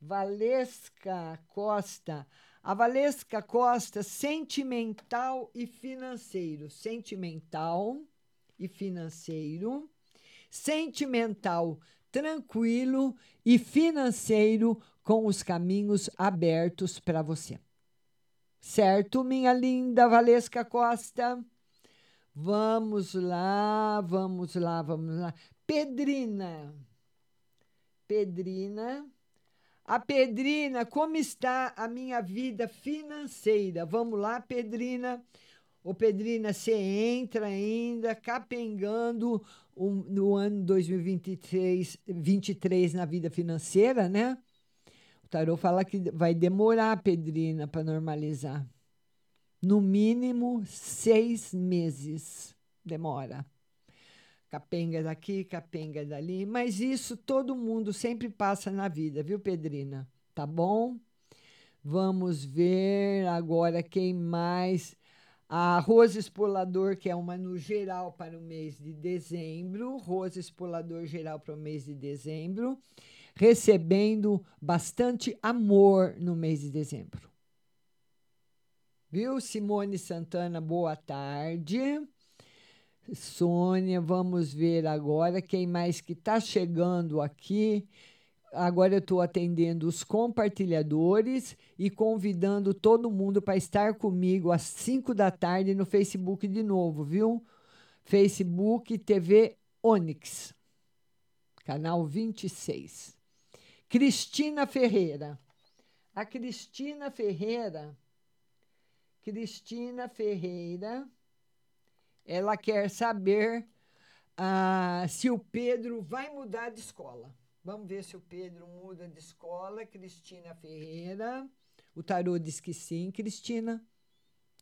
Speaker 8: Valesca Costa. A Valesca Costa, sentimental e financeiro. Sentimental e financeiro. Sentimental, tranquilo e financeiro com os caminhos abertos para você. Certo, minha linda Valesca Costa? Vamos lá, vamos lá, vamos lá. Pedrina. Pedrina. A Pedrina, como está a minha vida financeira? Vamos lá, Pedrina. Ô, Pedrina, você entra ainda capengando um- no ano 2023 23 na vida financeira, né? O tarô fala que vai demorar, Pedrina, para normalizar. No mínimo seis meses demora. Capenga daqui, capenga dali, mas isso todo mundo sempre passa na vida, viu, Pedrina? Tá bom? Vamos ver agora quem mais. A Rosa Espolador, que é uma no geral para o mês de dezembro. Rosa Espolador geral para o mês de dezembro. Recebendo bastante amor no mês de dezembro. Viu? Simone Santana, boa tarde. Sônia, vamos ver agora quem mais que está chegando aqui. Agora eu estou atendendo os compartilhadores e convidando todo mundo para estar comigo às 5 da tarde no Facebook de novo, viu? Facebook TV Onix, canal 26. Cristina Ferreira. A Cristina Ferreira, Cristina Ferreira, ela quer saber ah, se o Pedro vai mudar de escola. Vamos ver se o Pedro muda de escola. Cristina Ferreira. O tarô diz que sim, Cristina,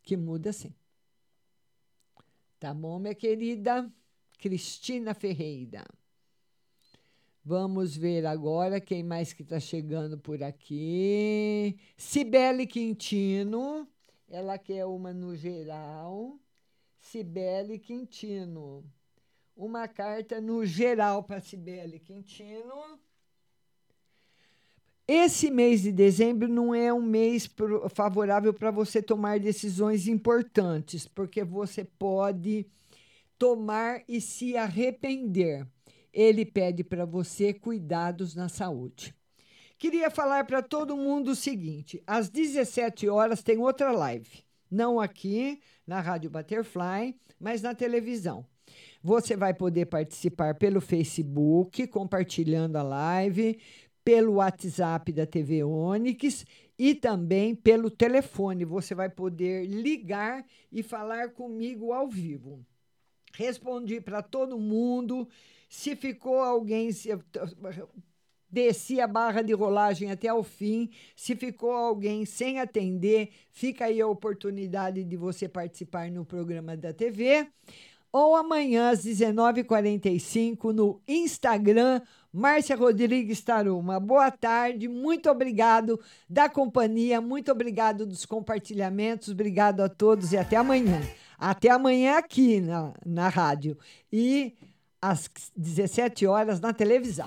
Speaker 8: que muda sim. Tá bom, minha querida Cristina Ferreira. Vamos ver agora quem mais que está chegando por aqui. Cibele Quintino, ela quer uma no geral. Cibele Quintino. Uma carta no geral para Cibele Quintino. Esse mês de dezembro não é um mês favorável para você tomar decisões importantes, porque você pode tomar e se arrepender. Ele pede para você cuidados na saúde. Queria falar para todo mundo o seguinte: às 17 horas tem outra live. Não aqui na Rádio Butterfly, mas na televisão. Você vai poder participar pelo Facebook, compartilhando a live, pelo WhatsApp da TV Onix e também pelo telefone. Você vai poder ligar e falar comigo ao vivo. Respondi para todo mundo. Se ficou alguém, se, desci a barra de rolagem até o fim. Se ficou alguém sem atender, fica aí a oportunidade de você participar no programa da TV. Ou amanhã às 19h45 no Instagram Márcia Rodrigues Taruma. Boa tarde, muito obrigado da companhia, muito obrigado dos compartilhamentos, obrigado a todos e até amanhã. Até amanhã aqui na, na rádio e às 17 horas na televisão.